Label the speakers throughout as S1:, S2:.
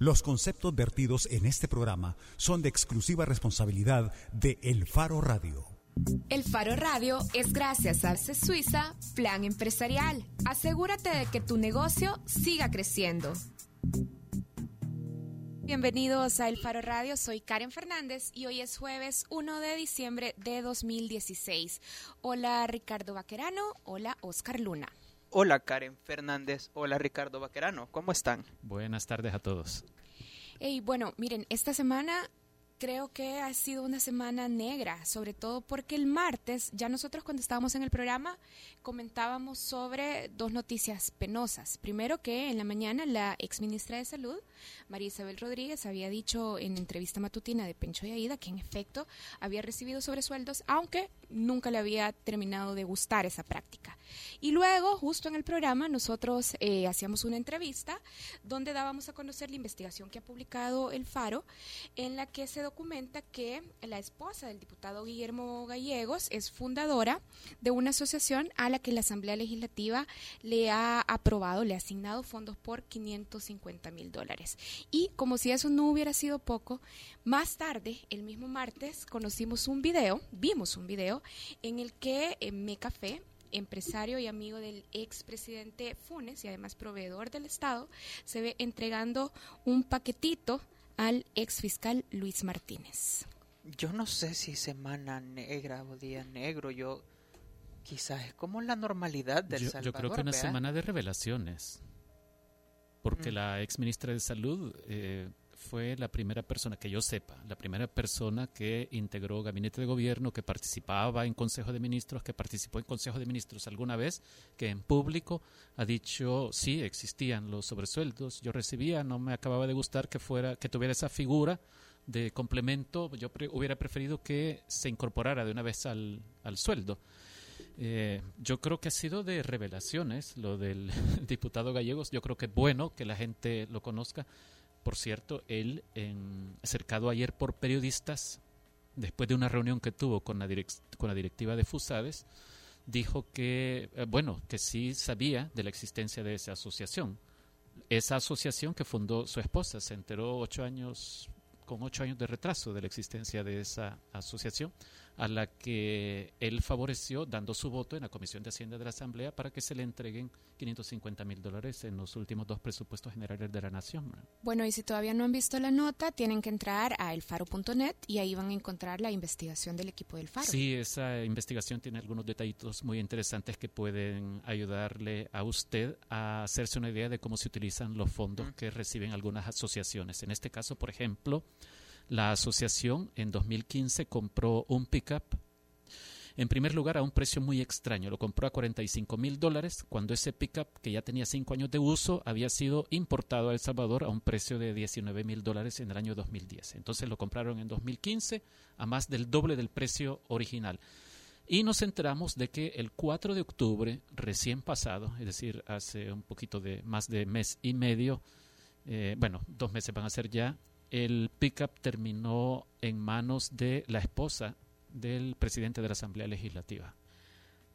S1: Los conceptos vertidos en este programa son de exclusiva responsabilidad de El Faro Radio.
S2: El Faro Radio es gracias a CES Suiza Plan Empresarial. Asegúrate de que tu negocio siga creciendo. Bienvenidos a El Faro Radio, soy Karen Fernández y hoy es jueves 1 de diciembre de 2016. Hola Ricardo Vaquerano, hola Oscar Luna.
S3: Hola Karen Fernández, hola Ricardo Vaquerano, ¿cómo están?
S4: Buenas tardes a todos.
S2: Y bueno, miren, esta semana creo que ha sido una semana negra, sobre todo porque el martes, ya nosotros cuando estábamos en el programa, comentábamos sobre dos noticias penosas. Primero que en la mañana la ex ministra de Salud, María Isabel Rodríguez, había dicho en entrevista matutina de Pencho y Aida que en efecto había recibido sobresueldos, aunque nunca le había terminado de gustar esa práctica. Y luego, justo en el programa, nosotros eh, hacíamos una entrevista donde dábamos a conocer la investigación que ha publicado el Faro, en la que se documenta que la esposa del diputado Guillermo Gallegos es fundadora de una asociación a la que la Asamblea Legislativa le ha aprobado, le ha asignado fondos por 550 mil dólares. Y como si eso no hubiera sido poco, más tarde, el mismo martes, conocimos un video, vimos un video, en el que eh, Mecafé empresario y amigo del expresidente Funes y además proveedor del Estado, se ve entregando un paquetito al ex fiscal Luis Martínez.
S3: Yo no sé si semana negra o día negro, yo quizás es como la normalidad del
S4: yo,
S3: Salvador.
S4: Yo creo que una semana de revelaciones, porque mm. la ex ministra de Salud eh, fue la primera persona que yo sepa, la primera persona que integró gabinete de gobierno, que participaba en Consejo de Ministros, que participó en Consejo de Ministros alguna vez, que en público ha dicho sí existían los sobresueldos, yo recibía, no me acababa de gustar que fuera, que tuviera esa figura de complemento, yo pre hubiera preferido que se incorporara de una vez al, al sueldo. Eh, yo creo que ha sido de revelaciones lo del diputado Gallegos. Yo creo que es bueno que la gente lo conozca. Por cierto, él, en, cercado ayer por periodistas, después de una reunión que tuvo con la, con la directiva de FUSADES, dijo que, eh, bueno, que sí sabía de la existencia de esa asociación. Esa asociación que fundó su esposa se enteró ocho años, con ocho años de retraso de la existencia de esa asociación, a la que él favoreció dando su voto en la Comisión de Hacienda de la Asamblea para que se le entreguen 550 mil dólares en los últimos dos presupuestos generales de la Nación.
S2: Bueno, y si todavía no han visto la nota, tienen que entrar a elfaro.net y ahí van a encontrar la investigación del equipo del Faro.
S4: Sí, esa investigación tiene algunos detallitos muy interesantes que pueden ayudarle a usted a hacerse una idea de cómo se utilizan los fondos que reciben algunas asociaciones. En este caso, por ejemplo, la asociación en 2015 compró un pickup en primer lugar, a un precio muy extraño. Lo compró a 45 mil dólares cuando ese pickup, que ya tenía cinco años de uso, había sido importado a El Salvador a un precio de 19 mil dólares en el año 2010. Entonces lo compraron en 2015 a más del doble del precio original. Y nos enteramos de que el 4 de octubre, recién pasado, es decir, hace un poquito de más de mes y medio, eh, bueno, dos meses van a ser ya, el pickup terminó en manos de la esposa del presidente de la Asamblea Legislativa.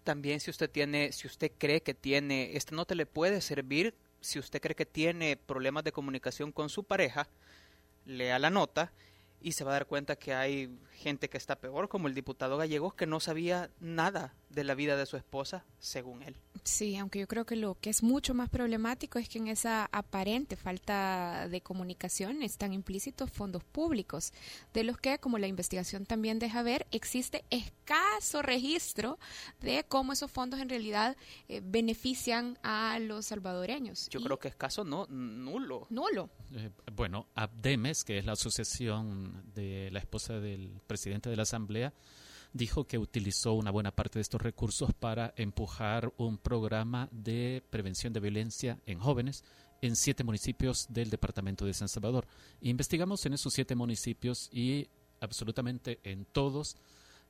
S3: También si usted tiene, si usted cree que tiene, esta nota le puede servir, si usted cree que tiene problemas de comunicación con su pareja, lea la nota y se va a dar cuenta que hay gente que está peor, como el diputado Gallegos, que no sabía nada de la vida de su esposa, según él.
S2: Sí, aunque yo creo que lo que es mucho más problemático es que en esa aparente falta de comunicación están implícitos fondos públicos, de los que, como la investigación también deja ver, existe escaso registro de cómo esos fondos en realidad eh, benefician a los salvadoreños.
S3: Yo y creo que escaso no, nulo.
S2: Nulo.
S4: Eh, bueno, Abdemes, que es la asociación de la esposa del presidente de la Asamblea, dijo que utilizó una buena parte de estos recursos para empujar un programa de prevención de violencia en jóvenes en siete municipios del departamento de San Salvador. Investigamos en esos siete municipios y absolutamente en todos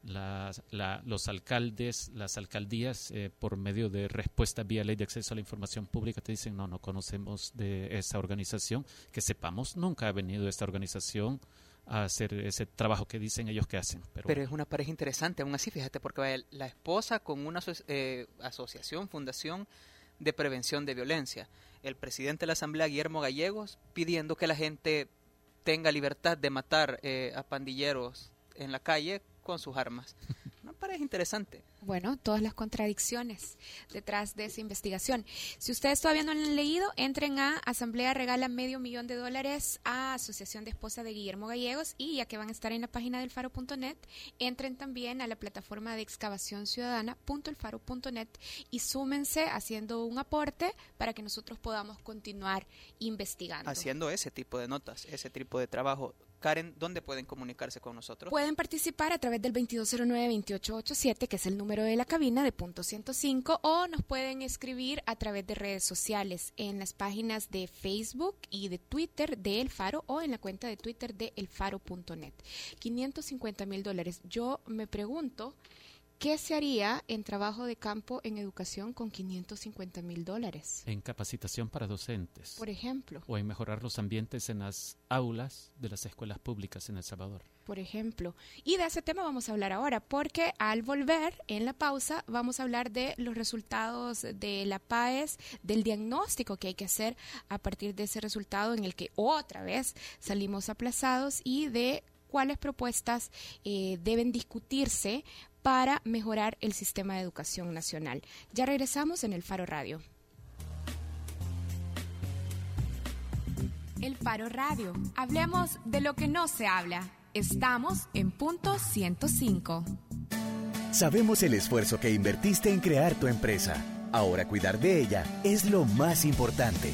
S4: la, los alcaldes, las alcaldías, eh, por medio de respuesta vía ley de acceso a la información pública, te dicen, no, no conocemos de esa organización, que sepamos, nunca ha venido esta organización a hacer ese trabajo que dicen ellos que hacen. Pero,
S3: es una pareja interesante, aún así, fíjate, porque la esposa con una eh, asociación, fundación de prevención de violencia. el presidente de la Asamblea, Guillermo Gallegos, pidiendo que la gente tenga libertad de matar eh, a pandilleros en la calle con sus armas. Me parece interesante
S2: bueno, todas las contradicciones detrás de esa investigación. Si ustedes todavía no lo han leído, entren a Asamblea Regala Medio Millón de Dólares a Asociación de Esposa de Guillermo Gallegos y ya que van a estar en la página del faro.net, entren también a la plataforma de excavación ciudadana.elfaro.net y súmense haciendo un aporte para que nosotros podamos continuar investigando.
S3: Haciendo ese tipo de notas, ese tipo de trabajo. Karen, ¿dónde pueden comunicarse con nosotros?
S2: Pueden participar a través del 2209-2887, que es el número de la cabina de punto 105, o nos pueden escribir a través de redes sociales en las páginas de Facebook y de Twitter de El Faro o en la cuenta de Twitter de elfaro.net. 550 mil dólares. Yo me pregunto ¿Qué se haría en trabajo de campo en educación con 550 mil dólares?
S4: En capacitación para docentes.
S2: Por ejemplo.
S4: O en mejorar los ambientes en las aulas de las escuelas públicas en El Salvador.
S2: Por ejemplo. Y de ese tema vamos a hablar ahora, porque al volver en la pausa vamos a hablar de los resultados de la PAES, del diagnóstico que hay que hacer a partir de ese resultado en el que otra vez salimos aplazados y de cuáles propuestas eh, deben discutirse para mejorar el sistema de educación nacional. Ya regresamos en el Faro Radio. El Faro Radio. Hablemos de lo que no se habla. Estamos en punto 105.
S5: Sabemos el esfuerzo que invertiste en crear tu empresa. Ahora cuidar de ella es lo más importante.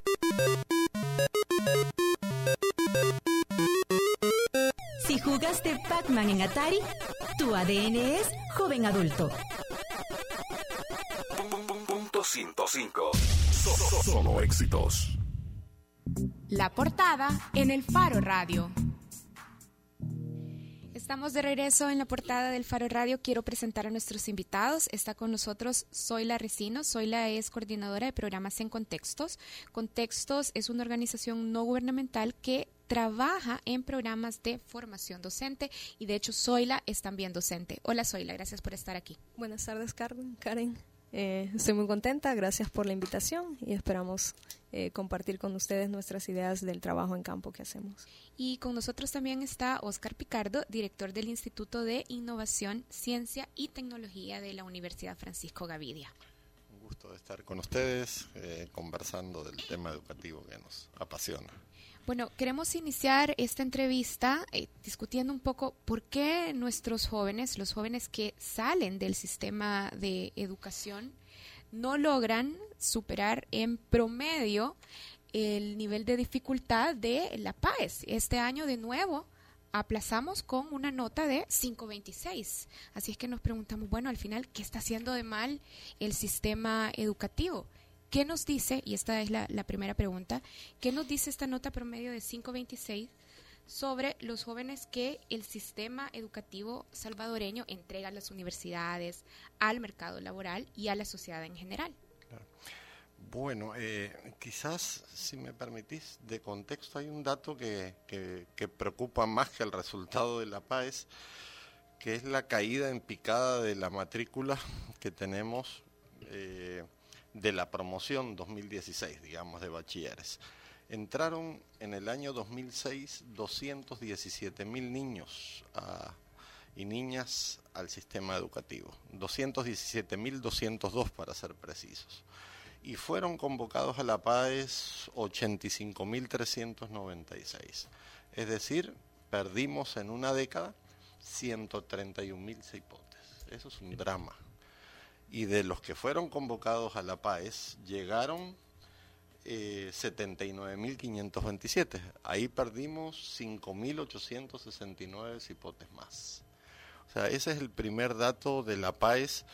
S6: Jugaste Pac-Man en Atari, tu ADN es joven adulto.
S7: Punto 105. Solo éxitos.
S2: La portada en el Faro Radio. Estamos de regreso en la portada del Faro Radio. Quiero presentar a nuestros invitados. Está con nosotros Zoila Recino. Zoila es coordinadora de programas en Contextos. Contextos es una organización no gubernamental que trabaja en programas de formación docente y de hecho Zoila es también docente. Hola Zoila, gracias por estar aquí.
S8: Buenas tardes Carmen, Karen. Eh, estoy muy contenta, gracias por la invitación y esperamos eh, compartir con ustedes nuestras ideas del trabajo en campo que hacemos.
S2: Y con nosotros también está Oscar Picardo, director del Instituto de Innovación, Ciencia y Tecnología de la Universidad Francisco Gavidia.
S9: Un gusto de estar con ustedes eh, conversando del tema educativo que nos apasiona.
S2: Bueno, queremos iniciar esta entrevista eh, discutiendo un poco por qué nuestros jóvenes, los jóvenes que salen del sistema de educación, no logran superar en promedio el nivel de dificultad de la PAES. Este año de nuevo aplazamos con una nota de 5.26. Así es que nos preguntamos, bueno, al final, ¿qué está haciendo de mal el sistema educativo? ¿Qué nos dice, y esta es la, primera pregunta, qué nos dice esta nota promedio de 526 sobre los jóvenes que el sistema educativo salvadoreño entrega a las universidades, al mercado laboral y a la sociedad en general?
S9: Bueno, eh, quizás, si me permitís, de contexto hay un dato que, que, preocupa más que el resultado de la PAES, que es la caída en picada de la matrícula que tenemos. Eh, de la promoción 2016, digamos, de bachilleres. Entraron en el año 2006 217 mil niños ah, y niñas al sistema educativo, 217 mil 202 para ser precisos. Y fueron convocados a la PAES 85 mil 396. Es decir, perdimos en una década 131 mil cipotes. Eso es un drama y de los que fueron convocados a la PAES llegaron eh, 79.527. Ahí perdimos 5.869 cipotes más. O sea, ese es el primer dato de la PAES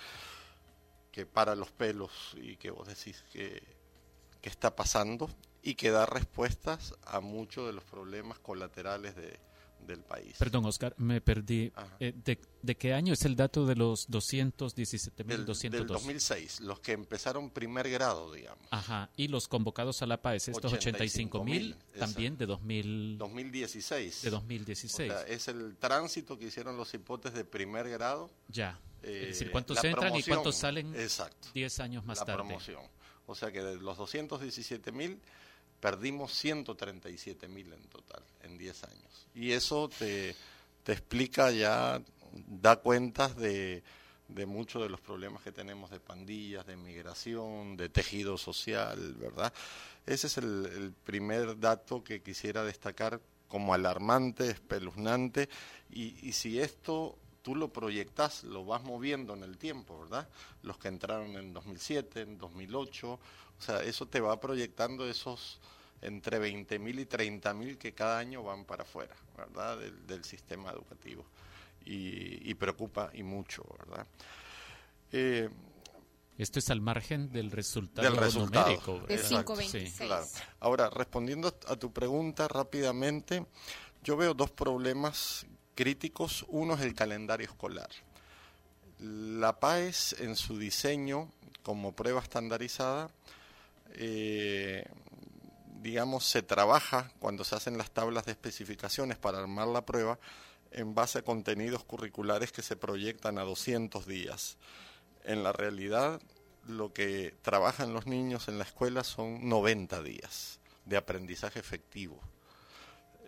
S9: que para los pelos y que vos decís que, que está pasando y que da respuestas a muchos de los problemas colaterales de, del país.
S4: Perdón, Oscar, me perdí. Eh, de, de, qué año es el dato de los 217.202?
S9: Del, del 2006, los que empezaron primer grado, digamos.
S4: Ajá, y los convocados a la PAES, estos 85.000 también de 2000,
S9: 2016.
S4: De 2016.
S9: O sea, es el tránsito que hicieron los hipotes de primer grado.
S4: Ya. Eh, es decir, cuántos entran y cuántos salen
S9: exacto,
S4: 10 años más
S9: la
S4: tarde.
S9: promoción. O sea que de los 217.000 perdimos 137 mil en total en 10 años. Y eso te, te explica ya, da cuentas de, de muchos de los problemas que tenemos de pandillas, de migración, de tejido social, ¿verdad? Ese es el, el primer dato que quisiera destacar como alarmante, espeluznante, y, y si esto tú lo proyectas, lo vas moviendo en el tiempo, ¿verdad? Los que entraron en 2007, en 2008, o sea, eso te va proyectando esos entre 20.000 y 30.000 que cada año van para afuera, ¿verdad? Del, del sistema educativo. Y, y, preocupa y mucho, ¿verdad? Eh,
S4: esto es al margen del resultado,
S9: del resultado
S4: numérico.
S2: De 526.
S9: Sí, claro. Ahora, respondiendo a tu pregunta rápidamente, yo veo dos problemas críticos. Uno es el calendario escolar. La PAES en su diseño como prueba estandarizada, eh, digamos, se trabaja cuando se hacen las tablas de especificaciones para armar la prueba en base a contenidos curriculares que se proyectan a 200 días. En la realidad, lo que trabajan los niños en la escuela son 90 días de aprendizaje efectivo.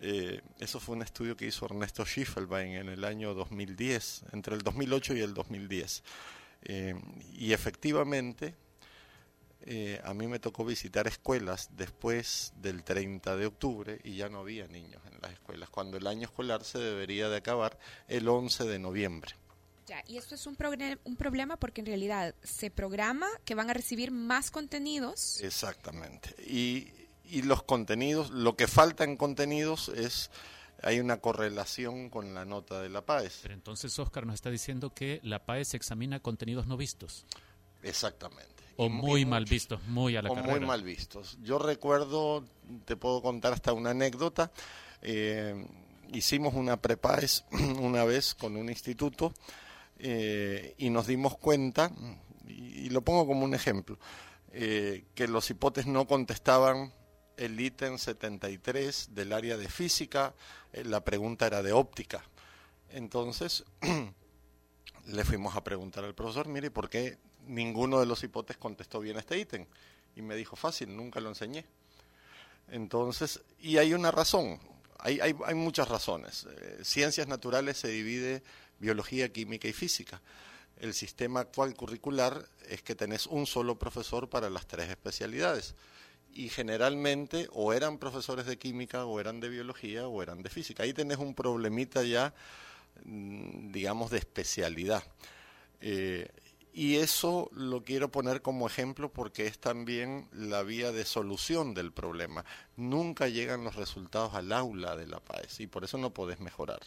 S9: Eh, eso fue un estudio que hizo Ernesto Schiffelbein en el año 2010, entre el 2008 y el 2010. Eh, y efectivamente, eh, a mí me tocó visitar escuelas después del 30 de octubre y ya no había niños en las escuelas, cuando el año escolar se debería de acabar el 11 de noviembre.
S2: Ya, y esto es un, un, problema porque en realidad se programa que van a recibir más contenidos.
S9: Exactamente. Y, y los contenidos, lo que falta en contenidos es hay una correlación con la nota de la PAES.
S4: Pero entonces Oscar nos está diciendo que la PAES examina contenidos no vistos.
S9: Exactamente.
S4: O muy, mal vistos, muy a la
S9: o
S4: carrera.
S9: muy mal vistos. Yo recuerdo, te puedo contar hasta una anécdota. Eh, hicimos una prepaes una vez con un instituto eh, y nos dimos cuenta, y, y, lo pongo como un ejemplo, eh, que los hipotes no contestaban el ítem 73 del área de física, eh, la pregunta era de óptica. Entonces, le fuimos a preguntar al profesor, mire, ¿por qué ninguno de los hipotes contestó bien este ítem? Y me dijo, fácil, nunca lo enseñé. Entonces, y hay una razón, hay, hay, hay muchas razones. Eh, ciencias naturales se divide biología, química y física. El sistema actual curricular es que tenés un solo profesor para las tres especialidades y generalmente o eran profesores de química o eran de biología o eran de física. Ahí tenés un problemita ya, digamos, de especialidad. Eh, y eso lo quiero poner como ejemplo porque es también la vía de solución del problema. Nunca llegan los resultados al aula de la PAES y por eso no podés mejorar.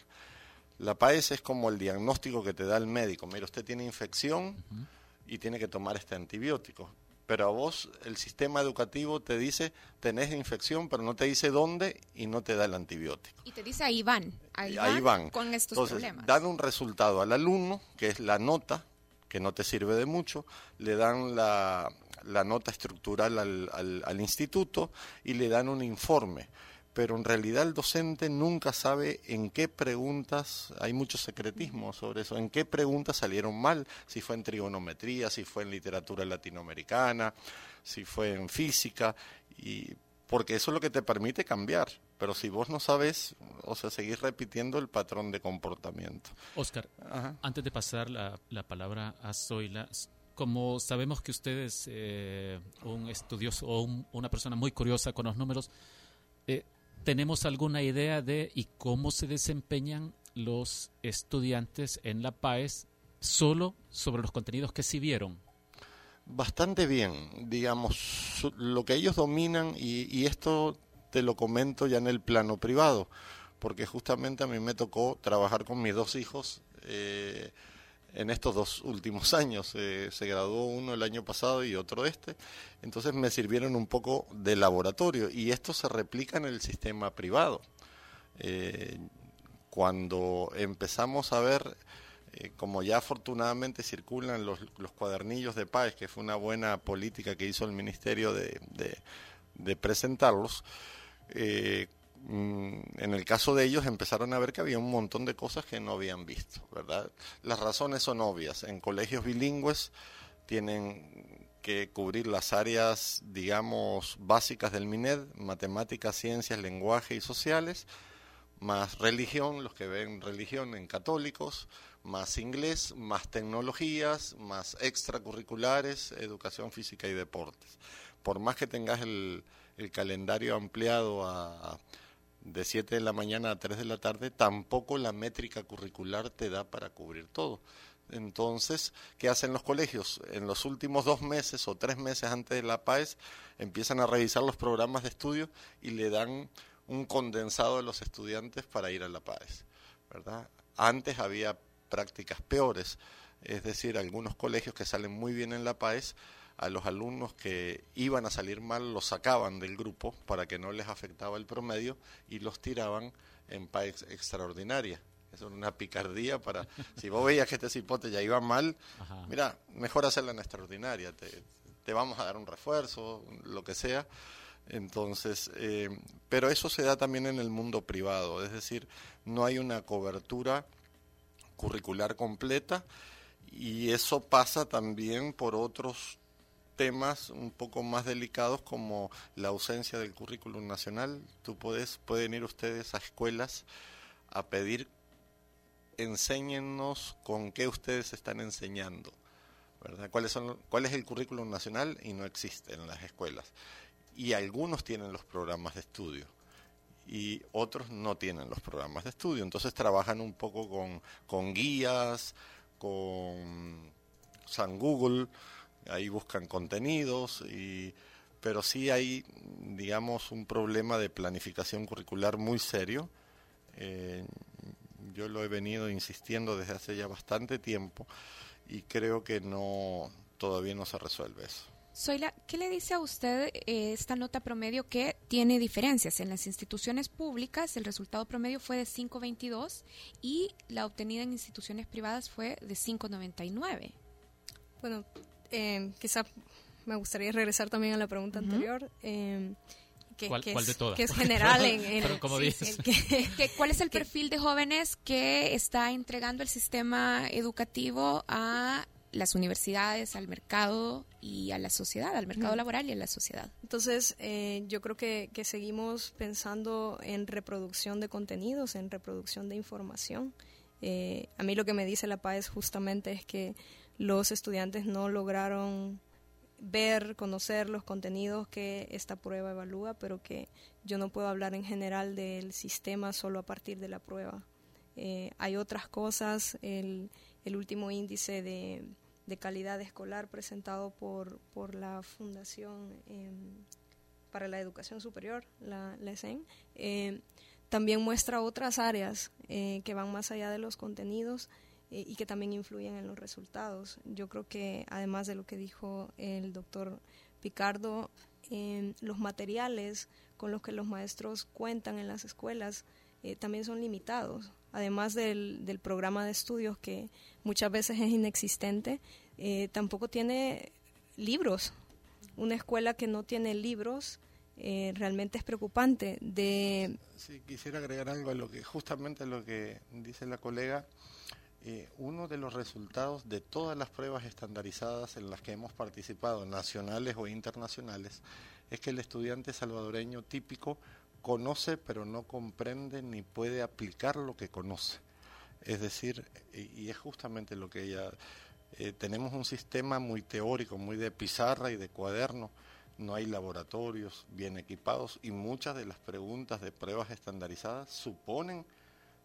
S9: La PAES es como el diagnóstico que te da el médico. Mira, usted tiene infección uh -huh. y tiene que tomar este antibiótico pero a vos el sistema educativo te dice tenés infección, pero no te dice dónde y no te da el antibiótico.
S2: Y te dice ahí van, ahí,
S9: ahí
S2: van,
S9: van,
S2: con estos
S9: Entonces,
S2: problemas.
S9: Dan un resultado al alumno, que es la nota, que no te sirve de mucho, le dan la, la nota estructural al, al, al instituto y le dan un informe. Pero en realidad el docente nunca sabe en qué preguntas, hay mucho secretismo sobre eso, en qué preguntas salieron mal, si fue en trigonometría, si fue en literatura latinoamericana, si fue en física, y porque eso es lo que te permite cambiar. Pero si vos no sabes, o sea, seguís repitiendo el patrón de comportamiento.
S4: Oscar, Ajá. antes de pasar la, la palabra a Zoila, como sabemos que usted es eh, un estudioso o un, una persona muy curiosa con los números, eh, ¿tenemos alguna idea de y cómo se desempeñan los estudiantes en la PAES solo sobre los contenidos que sí vieron?
S9: Bastante bien, digamos, lo que ellos dominan, y, esto te lo comento ya en el plano privado, porque justamente a mí me tocó trabajar con mis dos hijos eh, en estos dos últimos años. Eh, se graduó uno el año pasado y otro este, entonces me sirvieron un poco de laboratorio, y esto se replica en el sistema privado. Eh, cuando empezamos a ver eh, como ya afortunadamente circulan los, los, cuadernillos de paz, que fue una buena política que hizo el Ministerio de, de, presentarlos, eh, mm, en el caso de ellos empezaron a ver que había un montón de cosas que no habían visto, ¿verdad? Las razones son obvias. En colegios bilingües tienen que cubrir las áreas, digamos, básicas del MINED, matemáticas, ciencias, lenguaje y sociales, más religión, los que ven religión en católicos, más inglés, más tecnologías, más extracurriculares, educación física y deportes. Por más que tengas el, calendario ampliado a, de 7 de la mañana a 3 de la tarde, tampoco la métrica curricular te da para cubrir todo. Entonces, ¿qué hacen los colegios? En los últimos dos meses o tres meses antes de la PAES empiezan a revisar los programas de estudio y le dan un condensado de los estudiantes para ir a la PAES. ¿verdad? Antes había prácticas peores, es decir, algunos colegios que salen muy bien en la PAES, a los alumnos que iban a salir mal los sacaban del grupo para que no les afectaba el promedio y los tiraban en PAES extraordinaria. Eso es una picardía para, si vos veías que este cipote ya iba mal, mira, mejor hacerla en extraordinaria, te, te, vamos a dar un refuerzo, lo que sea. Entonces, eh, pero eso se da también en el mundo privado, es decir, no hay una cobertura curricular completa y eso pasa también por otros temas un poco más delicados como la ausencia del currículum nacional. Tú puedes, pueden ir ustedes a escuelas a pedir enséñennos con qué ustedes están enseñando, ¿verdad? ¿Cuáles son, ¿Cuál es el currículum nacional? Y no existe en las escuelas. Y algunos tienen los programas de estudio y otros no tienen los programas de estudio. Entonces trabajan un poco con, con guías, con San Google, ahí buscan contenidos, y, pero sí hay, digamos, un problema de planificación curricular muy serio. Eh, yo lo he venido insistiendo desde hace ya bastante tiempo y creo que no todavía no se resuelve eso.
S2: Soyla, ¿qué le dice a usted eh, esta nota promedio que tiene diferencias? En las instituciones públicas el resultado promedio fue de 5.22 y la obtenida en instituciones privadas fue de 5.99.
S8: Bueno, eh, quizá me gustaría regresar también a la pregunta anterior. Eh,
S4: que, ¿Cuál, es, de todas?
S8: Que es general en...
S2: ¿Cuál es el perfil de jóvenes que está entregando el sistema educativo a las universidades, al mercado y a la sociedad, al mercado laboral y a la sociedad.
S8: Entonces, eh, yo creo que, seguimos pensando en reproducción de contenidos, en reproducción de información. Eh, a mí lo que me dice la PAES justamente es que los estudiantes no lograron ver, conocer los contenidos que esta prueba evalúa, pero que yo no puedo hablar en general del sistema solo a partir de la prueba. Eh, hay otras cosas, el, el último índice de de calidad escolar presentado por, por la Fundación em, para la Educación Superior, la, la ESEN, em, también muestra otras áreas eh, que van más allá de los contenidos eh, y que también influyen en los resultados. Yo creo que además de lo que dijo el doctor Picardo, em, los materiales con los que los maestros cuentan en las escuelas eh, también son limitados además del, del programa de estudios que muchas veces es inexistente, eh, tampoco tiene libros. Una escuela que no tiene libros eh, realmente es preocupante. De...
S9: Sí, quisiera agregar algo a lo que justamente lo que dice la colega. Eh, uno de los resultados de todas las pruebas estandarizadas en las que hemos participado, nacionales o internacionales, es que el estudiante salvadoreño típico conoce pero no comprende ni puede aplicar lo que conoce. Es decir, y, es justamente lo que ella... Eh, tenemos un sistema muy teórico, muy de pizarra y de cuaderno, no hay laboratorios bien equipados y muchas de las preguntas de pruebas estandarizadas suponen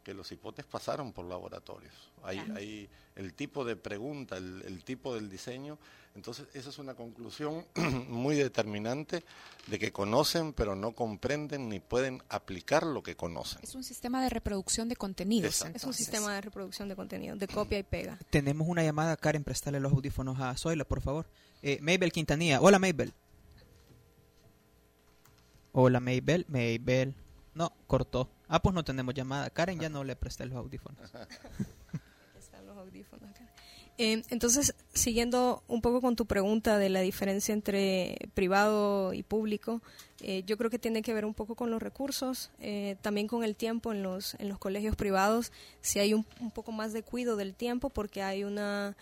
S9: que los hipotes pasaron por laboratorios. Hay, hay el tipo de pregunta, el, el, tipo del diseño. Entonces, esa es una conclusión muy determinante de que conocen, pero no comprenden ni pueden aplicar lo que conocen.
S2: Es un sistema de reproducción de contenidos.
S8: Es un sistema de reproducción de contenido, de copia y pega.
S10: Tenemos una llamada, Karen, prestarle los audífonos a Zoila, por favor. Eh, Mabel Quintanilla. Hola, Mabel. Hola, Mabel. Mabel. No, cortó. Ah, pues no tenemos llamada. Karen ya no le presté los audífonos.
S8: Están los audífonos. Eh, entonces, siguiendo un poco con tu pregunta de la diferencia entre privado y público, eh, yo creo que tiene que ver un poco con los recursos, eh, también con el tiempo en los, en los colegios privados, si hay un, un poco más de cuidado del tiempo porque hay una,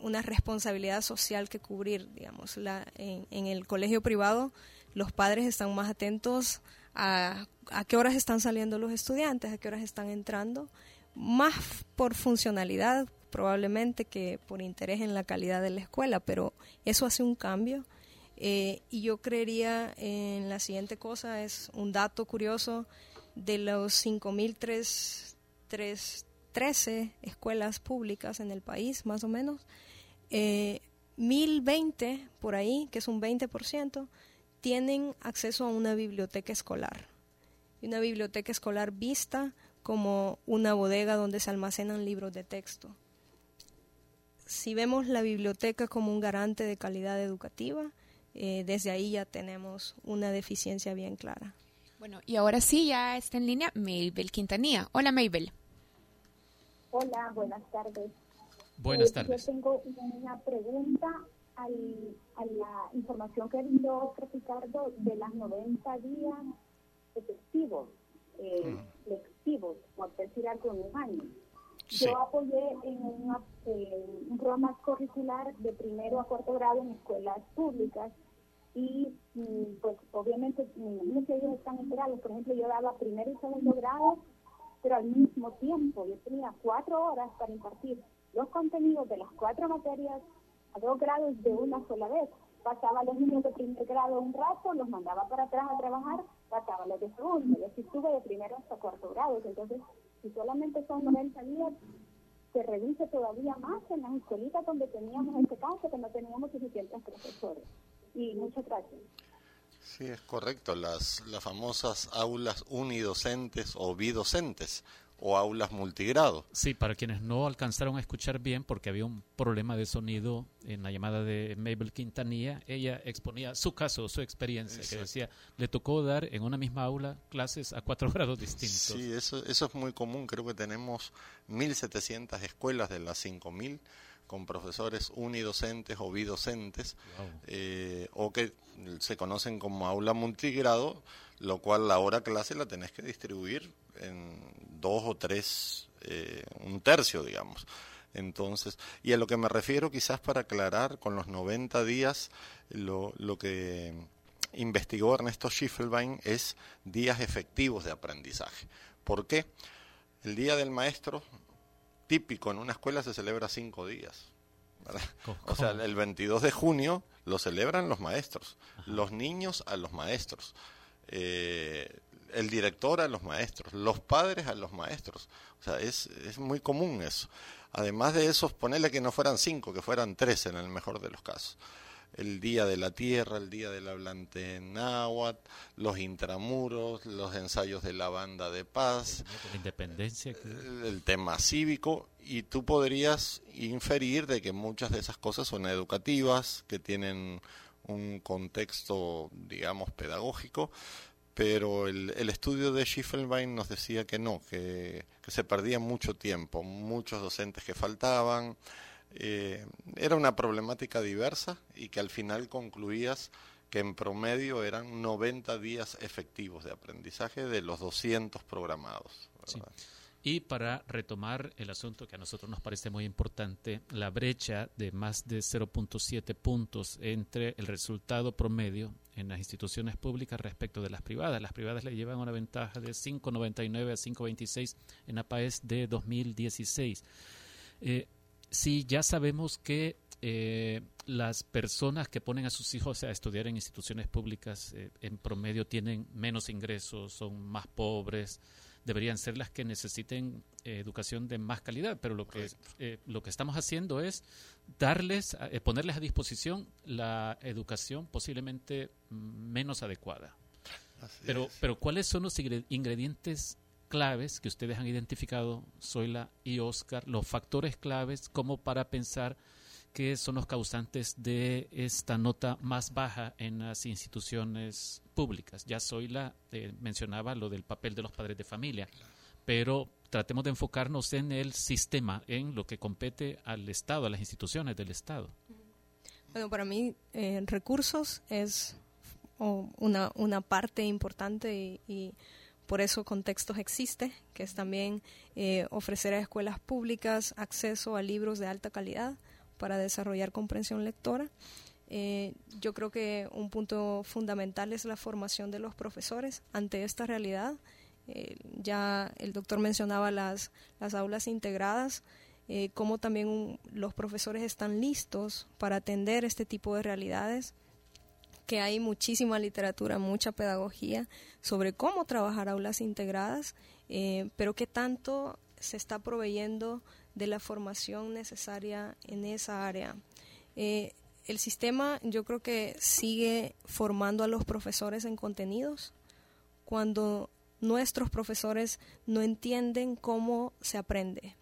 S8: una responsabilidad social que cubrir, digamos, la, en, en el colegio privado los padres están más atentos a, a qué horas están saliendo los estudiantes, a qué horas están entrando, más por funcionalidad probablemente que por interés en la calidad de la escuela, pero eso hace un cambio. Eh, y yo creería en la siguiente cosa, es un dato curioso, de los 5.313 escuelas públicas en el país, más o menos, eh, 1.020 por ahí, que es un 20%, tienen acceso a una biblioteca escolar. Una biblioteca escolar vista como una bodega donde se almacenan libros de texto. Si vemos la biblioteca como un garante de calidad educativa, eh, desde ahí ya tenemos una deficiencia bien clara.
S2: Bueno, y ahora sí, ya está en línea Mabel Quintanilla. Hola, Mabel.
S11: Hola, buenas tardes.
S4: Buenas
S11: Eh,
S4: tardes.
S11: Yo tengo una pregunta al- a la información que dio Ricardo de las 90 días efectivos, eh, lectivos, por decir algo, en un año.
S12: Sí.
S11: Yo apoyé en una, un programa curricular de primero a cuarto grado en escuelas públicas y mm, pues obviamente me imagino que ellos están enterados. Por ejemplo, yo daba primero y segundo grado, pero al mismo tiempo yo tenía cuatro horas para impartir los contenidos de las cuatro materias a dos grados de una sola vez. Pasaba los niños de primer grado un rato, los mandaba para atrás a trabajar, pasaba los de segundo, y así estuve de primero hasta cuarto grado. Entonces, si solamente son 90 días, se reduce todavía más en las escuelitas donde teníamos este caso, que no teníamos suficientes profesores. Y muchas gracias.
S9: Sí, es correcto. Las, las famosas aulas unidocentes o bidocentes o aulas multigrado.
S4: Sí, para quienes no alcanzaron a escuchar bien porque había un problema de sonido en la llamada de Mabel Quintanilla, ella exponía su caso, su experiencia, que decía, le tocó dar en una misma aula clases a cuatro grados distintos.
S9: Sí, eso, eso es muy común. Creo que tenemos 1.700 escuelas de las 5.000 con profesores unidocentes o bidocentes, eh, o que se conocen como aula multigrado, lo cual la hora clase la tenés que distribuir en dos o tres, eh, un tercio, digamos. Entonces, y a lo que me refiero quizás para aclarar con los 90 días, lo, lo que investigó Ernesto Schiffelbein es días efectivos de aprendizaje. ¿Por qué? El Día del Maestro, típico en una escuela, se celebra cinco días. O sea, el 22 de junio lo celebran los maestros, los niños a los maestros, eh, el director a los maestros, los padres a los maestros. O sea, es, es muy común eso. Además de eso, ponerle que no fueran cinco, que fueran tres en el mejor de los casos. El Día de la Tierra, el Día del Hablante Náhuatl, los intramuros, los ensayos de la banda de paz,
S4: La independencia.
S9: el, el tema cívico, y tú podrías inferir de que muchas de esas cosas son educativas, que tienen un contexto, digamos, pedagógico, pero el, el estudio de Schiffelbein nos decía que no, que, que se perdía mucho tiempo, muchos docentes que faltaban, eh, era una problemática diversa y que al final concluías que en promedio eran 90 días efectivos de aprendizaje de los 200 programados.
S4: Y para retomar el asunto que a nosotros nos parece muy importante, la brecha de más de 0.7 puntos entre el resultado promedio en las instituciones públicas respecto de las privadas. Las privadas le llevan una ventaja de 5.99 a 5.26 en APAES de 2016. Eh, sí, ya sabemos que eh, las personas que ponen a sus hijos a estudiar en instituciones públicas eh, en promedio tienen menos ingresos, son más pobres, deberían ser las que necesiten eh, educación de más calidad, pero lo que, eh, lo que estamos haciendo es darles, eh, ponerles a disposición la educación posiblemente menos adecuada. pero, pero ¿cuáles son los ingredientes claves que ustedes han identificado, Zoila y Oscar, los factores claves como para pensar que son los causantes de esta nota más baja en las instituciones públicas. Ya Zoila eh, mencionaba lo del papel de los padres de familia, pero tratemos de enfocarnos en el sistema, en lo que compete al Estado, a las instituciones del Estado.
S8: Bueno, para mí eh, recursos es una, una parte importante y por eso Contextos existe, que es también eh, ofrecer a escuelas públicas acceso a libros de alta calidad para desarrollar comprensión lectora. Eh, yo creo que un punto fundamental es la formación de los profesores ante esta realidad. Eh, ya el doctor mencionaba las, las aulas integradas, cómo también los profesores están listos para atender este tipo de realidades que hay muchísima literatura, mucha pedagogía sobre cómo trabajar aulas integradas, eh, pero que tanto se está proveyendo de la formación necesaria en esa área. Eh, el sistema yo creo que sigue formando a los profesores en contenidos cuando nuestros profesores no entienden cómo se aprende.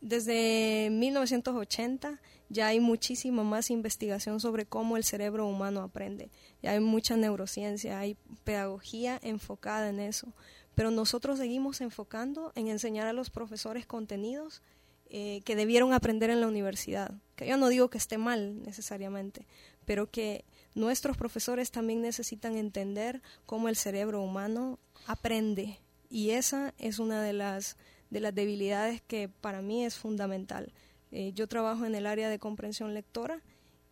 S8: Desde 1980 ya hay muchísima más investigación sobre cómo el cerebro humano aprende. Ya hay mucha neurociencia, hay pedagogía enfocada en eso. Pero nosotros seguimos enfocando en enseñar a los profesores contenidos eh, que debieron aprender en la universidad. Que yo no digo que esté mal necesariamente, pero que nuestros profesores también necesitan entender cómo el cerebro humano aprende. Y esa es una de las, de las debilidades que para mí es fundamental. Eh, yo trabajo en el área de comprensión lectora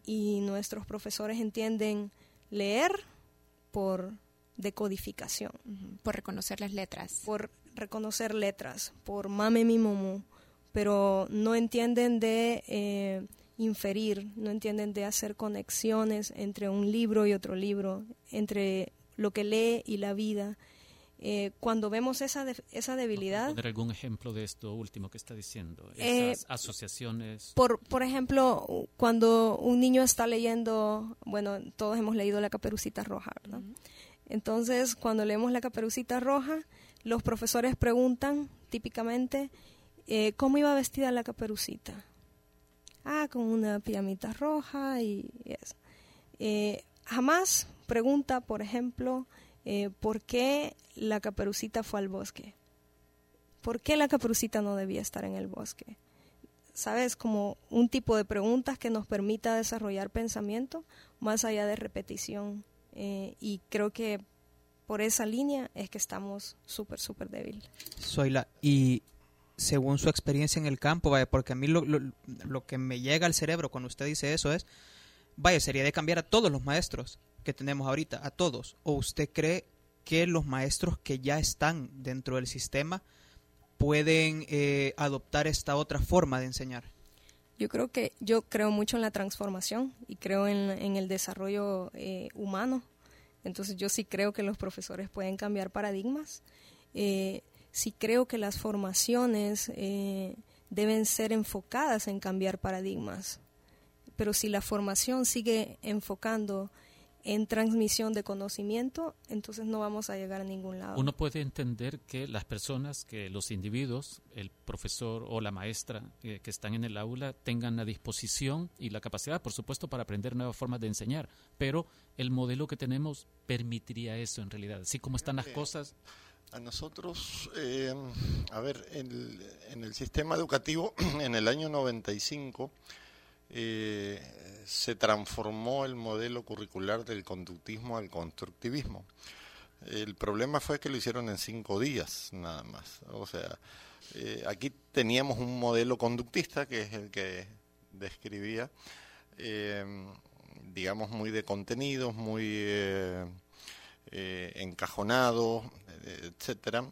S8: y nuestros profesores entienden leer por decodificación.
S2: Por reconocer las letras.
S8: Por reconocer letras, por mame mi momu, pero no entienden de eh, inferir, no entienden de hacer conexiones entre un libro y otro libro, entre lo que lee y la vida. Eh, cuando vemos esa, esa debilidad...
S4: ¿Poner algún ejemplo de esto último que está diciendo? Eh, Esas asociaciones...
S8: Por, por ejemplo, cuando un niño está leyendo, bueno, todos hemos leído La Caperucita Roja, ¿no? Entonces, cuando leemos La Caperucita Roja, los profesores preguntan típicamente, eh, ¿cómo iba vestida la caperucita? Ah, con una pijamita roja y eso. jamás pregunta, por ejemplo, eh, ¿por qué la caperucita fue al bosque? ¿Por qué la caperucita no debía estar en el bosque? ¿Sabes? Como un tipo de preguntas que nos permita desarrollar pensamiento más allá de repetición. Eh, y creo que por esa línea es que estamos súper, súper débiles.
S10: Soy la... Y según su experiencia en el campo, vaya, porque a mí lo, lo, lo que me llega al cerebro cuando usted dice eso es, vaya, sería de cambiar a todos los maestros que tenemos ahorita, a todos? ¿O usted cree que los maestros que ya están dentro del sistema pueden eh, adoptar esta otra forma de enseñar?
S8: Yo creo que yo creo mucho en la transformación y creo en, el desarrollo eh, humano. Entonces yo sí creo que los profesores pueden cambiar paradigmas. Eh, sí creo que las formaciones deben ser enfocadas en cambiar paradigmas. Pero si la formación sigue enfocando en transmisión de conocimiento, entonces no vamos a llegar a ningún lado.
S4: Uno puede entender que las personas, que los individuos, el profesor o la maestra eh, que están en el aula tengan la disposición y la capacidad, por supuesto, para aprender nuevas formas de enseñar, pero el modelo que tenemos permitiría eso en realidad, así como están las cosas.
S9: A nosotros, eh, a ver, en, en el sistema educativo, en el año 95, eh, se transformó el modelo curricular del conductismo al constructivismo. El problema fue que lo hicieron en cinco días, nada más. O sea, eh, aquí teníamos un modelo conductista, que es el que describía, eh, digamos, muy de contenidos, muy encajonado, etcétera.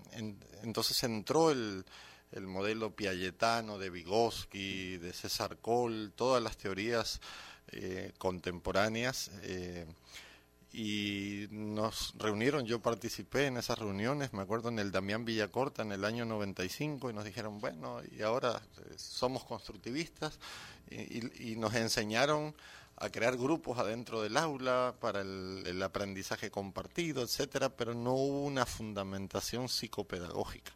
S9: entonces entró el, el modelo piagetano de Vygotsky, de César Kohl, todas las teorías eh, contemporáneas. Eh, y nos reunieron, yo participé en esas reuniones, me acuerdo en el Damián Villacorta en el año 95 y nos dijeron, bueno, y ahora eh, somos constructivistas y, nos enseñaron a crear grupos adentro del aula para el, aprendizaje compartido, etcétera, pero no hubo una fundamentación psicopedagógica.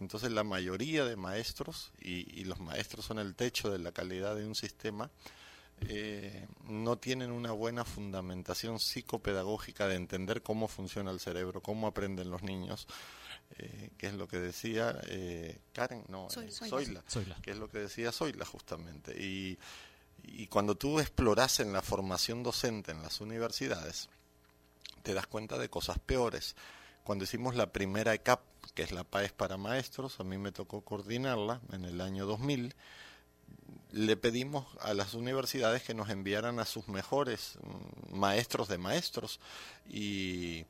S9: Entonces la mayoría de maestros, y los maestros son el techo de la calidad de un sistema, eh, no tienen una buena fundamentación psicopedagógica de entender cómo funciona el cerebro, cómo aprenden los niños, eh, que es lo que decía eh, Karen, no, Zoila, que es lo que decía Zoila justamente. Y, y cuando tú exploras en la formación docente en las universidades, te das cuenta de cosas peores. Cuando hicimos la primera ECAP, que es la PAES para maestros, a mí me tocó coordinarla en el año 2000, le pedimos a las universidades que nos enviaran a sus mejores mm, maestros de maestros y,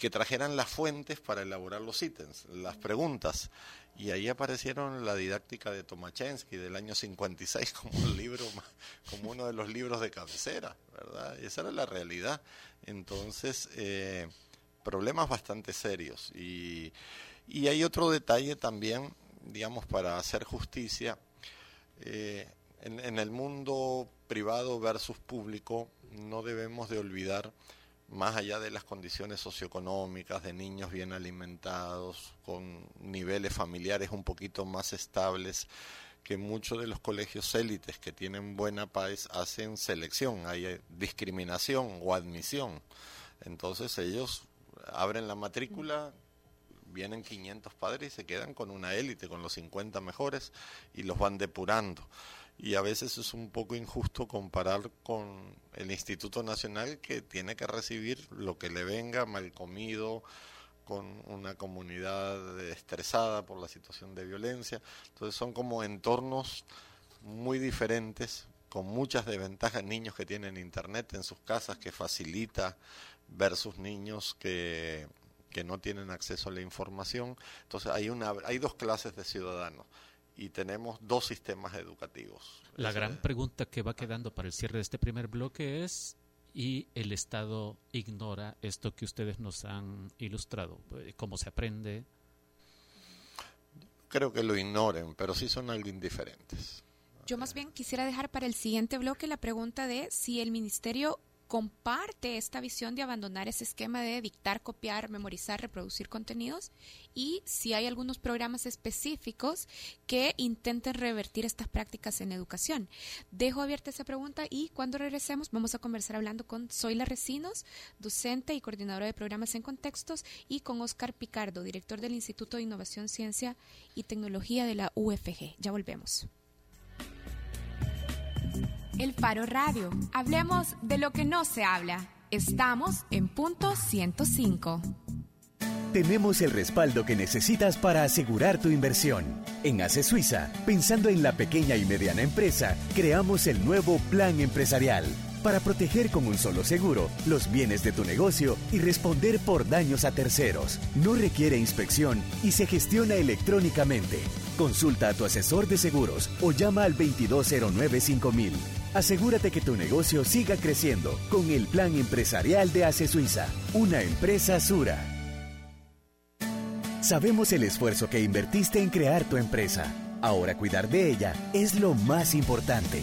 S9: que trajeran las fuentes para elaborar los ítems, las preguntas. Y ahí aparecieron la didáctica de Tomachensky del año 56 como un libro, como uno de los libros de cabecera, ¿verdad? Y esa era la realidad. Entonces, eh, problemas bastante serios. Y, y hay otro detalle también, digamos, para hacer justicia eh, en, el mundo privado versus público no debemos de olvidar, más allá de las condiciones socioeconómicas, de niños bien alimentados, con niveles familiares un poquito más estables, que muchos de los colegios élites que tienen buena paz hacen selección, hay eh, discriminación o admisión. Entonces ellos abren la matrícula, vienen 500 padres y se quedan con una élite, con los 50 mejores y los van depurando. Y a veces es un poco injusto comparar con el Instituto Nacional que tiene que recibir lo que le venga mal comido, con una comunidad estresada por la situación de violencia. Entonces son como entornos muy diferentes, con muchas desventajas, niños que tienen internet en sus casas que facilita versus niños que que no tienen acceso a la información. Entonces hay, una, hay dos clases de ciudadanos y tenemos dos sistemas educativos.
S4: La gran pregunta que va quedando para el cierre de este primer bloque es, ¿y el Estado ignora esto que ustedes nos han ilustrado? ¿Cómo se aprende?
S9: Creo que lo ignoren, pero sí son algo indiferentes.
S2: Yo más bien quisiera dejar para el siguiente bloque la pregunta de si el Ministerio comparte esta visión de abandonar ese esquema de dictar, copiar, memorizar, reproducir contenidos y si hay algunos programas específicos que intenten revertir estas prácticas en educación. Dejo abierta esa pregunta y cuando regresemos vamos a conversar hablando con Zoila Recinos, docente y coordinadora de programas en contextos, y con Oscar Picardo, director del Instituto de Innovación, Ciencia y Tecnología de la UFG. Ya volvemos. El Faro Radio. Hablemos de lo que no se habla. Estamos en punto 105.
S5: Tenemos el respaldo que necesitas para asegurar tu inversión. En ACE Suiza, pensando en la pequeña y mediana empresa, creamos el nuevo Plan Empresarial para proteger con un solo seguro los bienes de tu negocio y responder por daños a terceros. No requiere inspección y se gestiona electrónicamente. Consulta a tu asesor de seguros o llama al 2209 5000. Asegúrate que tu negocio siga creciendo con el plan empresarial de ACE Suiza, una empresa Sura. Sabemos el esfuerzo que invertiste en crear tu empresa. Ahora cuidar de ella es lo más importante.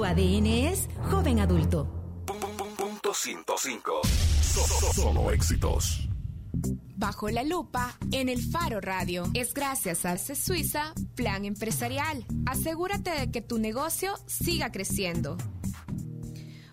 S6: Tu ADN es joven adulto.
S7: Punto 105. Solo éxitos.
S2: Bajo la lupa en el Faro Radio. Es gracias a Suiza Plan Empresarial. Asegúrate de que tu negocio siga creciendo.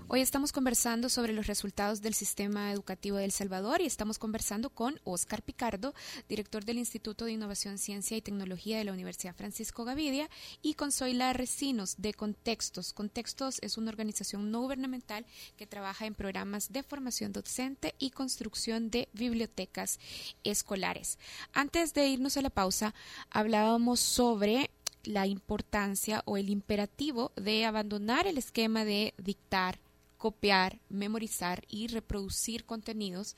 S2: Hoy estamos conversando sobre los resultados del sistema educativo de El Salvador y estamos conversando con Oscar Picardo, director del Instituto de Innovación, Ciencia y Tecnología de la Universidad Francisco Gavidia, y con Zoila Recinos de Contextos. Contextos es una organización no gubernamental que trabaja en programas de formación docente y construcción de bibliotecas escolares. Antes de irnos a la pausa, hablábamos sobre la importancia o el imperativo de abandonar el esquema de dictar copiar, memorizar y reproducir contenidos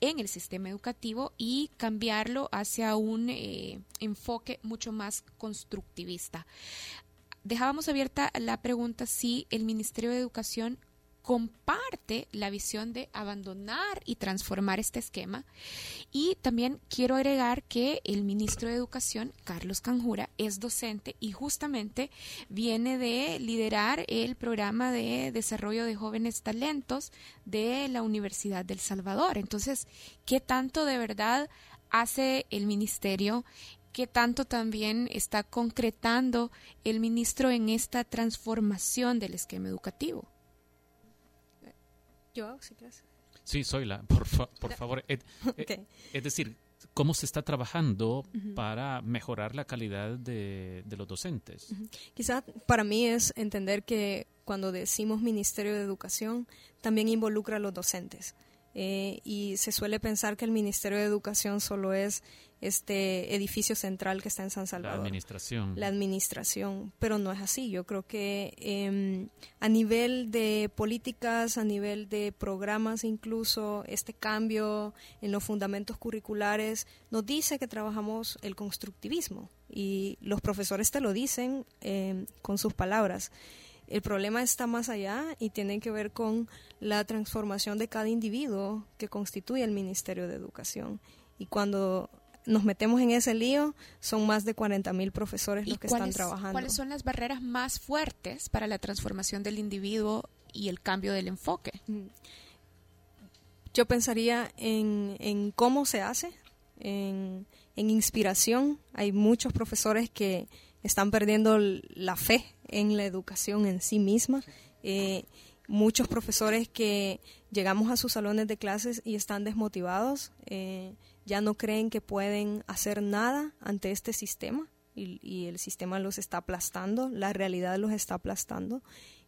S2: en el sistema educativo y cambiarlo hacia un eh, enfoque mucho más constructivista. Dejábamos abierta la pregunta si el Ministerio de Educación comparte la visión de abandonar y transformar este esquema. Y también quiero agregar que el ministro de Educación, Carlos Canjura, es docente y justamente viene de liderar el programa de desarrollo de jóvenes talentos de la Universidad del Salvador. Entonces, ¿qué tanto de verdad hace el ministerio qué tanto también está concretando el ministro en esta transformación del esquema educativo.
S8: Yo, si quieres.
S4: Sí, Zoila, por, por favor. Eh, es decir, ¿cómo se está trabajando para mejorar la calidad de, los docentes?
S8: Quizá para mí es entender que cuando decimos Ministerio de Educación, también involucra a los docentes. Eh, y se suele pensar que el Ministerio de Educación solo es este edificio central que está en San Salvador.
S4: La administración.
S8: La administración, pero no es así. Yo creo que em, a nivel de políticas, a nivel de programas incluso, este cambio en los fundamentos curriculares nos dice que trabajamos el constructivismo y los profesores te lo dicen em, con sus palabras. El problema está más allá y tiene que ver con la transformación de cada individuo que constituye el Ministerio de Educación. Y cuando nos metemos en ese lío, son más de 40 mil profesores los que están trabajando.
S2: ¿Cuáles son las barreras más fuertes para la transformación del individuo y el cambio del enfoque?
S8: Yo pensaría en, cómo se hace, en, inspiración. Hay muchos profesores que están perdiendo la fe en la educación en sí misma. Eh, muchos profesores que llegamos a sus salones de clases y están desmotivados. Eh, ya no creen que pueden hacer nada ante este sistema y, el sistema los está aplastando, la realidad los está aplastando.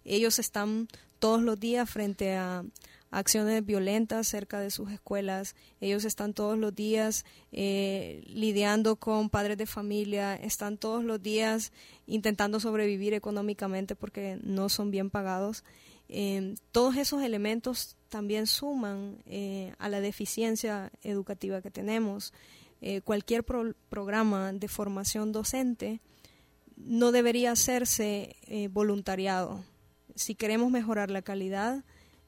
S8: Ellos están todos los días frente a, acciones violentas cerca de sus escuelas. Ellos están todos los días eh, lidiando con padres de familia, están todos los días intentando sobrevivir económicamente porque no son bien pagados. Eh, todos esos elementos también suman eh, a la deficiencia educativa que tenemos. Eh, cualquier programa de formación docente no debería hacerse voluntariado. Si queremos mejorar la calidad,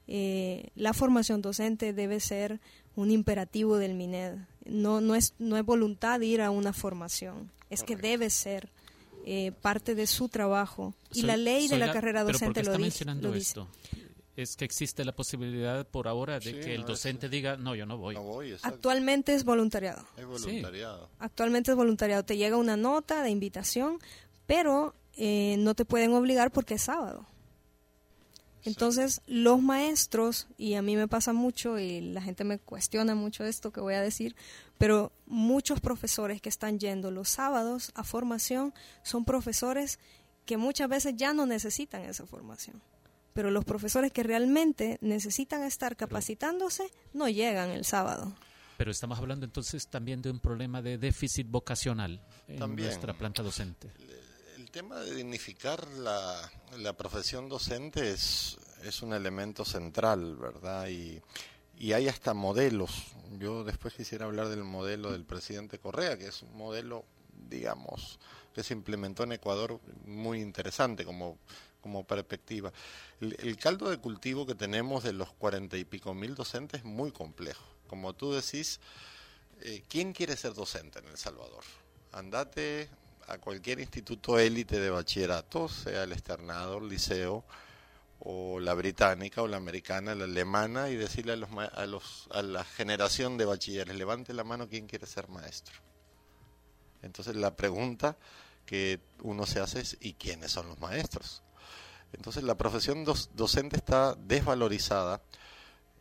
S8: la formación docente debe ser un imperativo del MINED. No, no, es, no es voluntad ir a una formación, es que debe ser eh, parte de su trabajo. Y la ley de la, carrera docente lo, dice,
S4: esto? Es que existe la posibilidad por ahora de que el docente diga, no, yo no voy.
S8: Actualmente es voluntariado. Actualmente es voluntariado. Te llega una nota de invitación, pero eh, no te pueden obligar porque es sábado. Entonces, los maestros, y a mí me pasa mucho, y la gente me cuestiona mucho esto que voy a decir, pero muchos profesores que están yendo los sábados a formación son profesores que muchas veces ya no necesitan esa formación. Pero los profesores que realmente necesitan estar capacitándose no llegan el sábado.
S4: Pero estamos hablando entonces también de un problema de déficit vocacional en nuestra planta docente
S9: el tema de dignificar la, la profesión docente es, es, un elemento central, ¿verdad? Y, y hay hasta modelos. Yo después quisiera hablar del modelo del presidente Correa, que es un modelo, digamos, que se implementó en Ecuador muy interesante como, como perspectiva. El, caldo de cultivo que tenemos de los cuarenta y pico mil docentes es muy complejo. Como tú decís, eh, ¿quién quiere ser docente en El Salvador? Andate a cualquier instituto élite de bachillerato, sea el externado, el liceo, o la británica, o la americana, la alemana, y decirle a, los, a, los, a la generación de bachilleres, levante la mano quién quiere ser maestro. Entonces la pregunta que uno se hace es, ¿y quiénes son los maestros? Entonces la profesión docente está desvalorizada,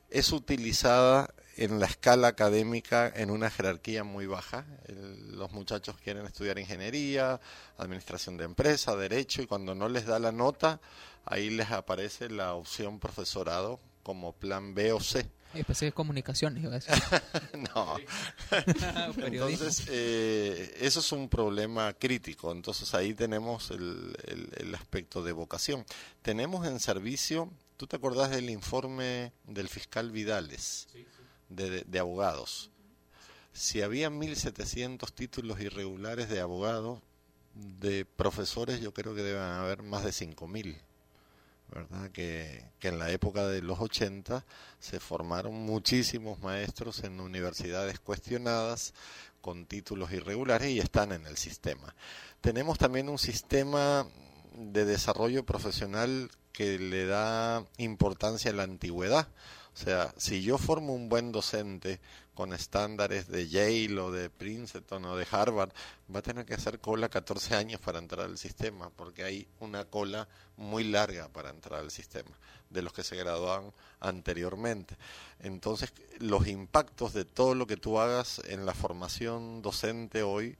S9: es utilizada en la escala académica en una jerarquía muy baja. los muchachos quieren estudiar ingeniería, administración de empresa, derecho, y cuando no les da la nota, ahí les aparece la opción profesorado como plan B o C.
S10: Y pensé que comunicaciones iba
S9: no. Entonces, eh, eso es un problema crítico. Entonces, ahí tenemos el, el, aspecto de vocación. Tenemos en servicio, ¿tú te acordás del informe del fiscal Vidales de, de, abogados? Si había 1.700 títulos irregulares de abogados, de profesores yo creo que deben haber más de 5.000. ¿verdad? Que, que, en la época de los 80 se formaron muchísimos maestros en universidades cuestionadas con títulos irregulares y están en el sistema. Tenemos también un sistema de desarrollo profesional que le da importancia a la antigüedad. O sea, si yo formo un buen docente con estándares de Yale o de Princeton o de Harvard, va a tener que hacer cola 14 años para entrar al sistema, porque hay una cola muy larga para entrar al sistema, de los que se graduaban anteriormente. Entonces, los impactos de todo lo que tú hagas en la formación docente hoy,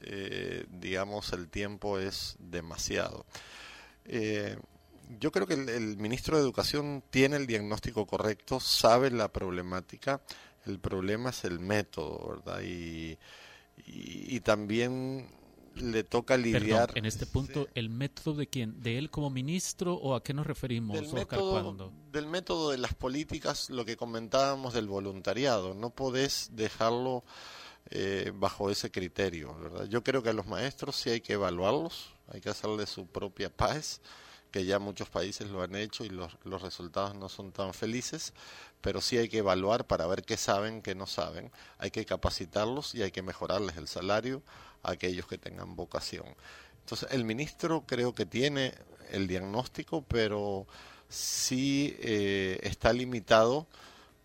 S9: eh, digamos, el tiempo es demasiado. Eh, yo creo que el, ministro de Educación tiene el diagnóstico correcto, sabe la problemática, el problema es el método, ¿verdad? Y, y, también le toca lidiar.
S4: en este punto, ¿el método de quién? ¿De él como ministro o a qué nos referimos,
S9: del método, Del método de las políticas, lo que comentábamos del voluntariado. No podés dejarlo eh, bajo ese criterio, ¿verdad? Yo creo que a los maestros sí hay que evaluarlos, hay que hacerle su propia paz que ya muchos países lo han hecho y los, resultados no son tan felices, pero sí hay que evaluar para ver qué saben, qué no saben. Hay que capacitarlos y hay que mejorarles el salario a aquellos que tengan vocación. Entonces, el ministro creo que tiene el diagnóstico, pero sí eh, está limitado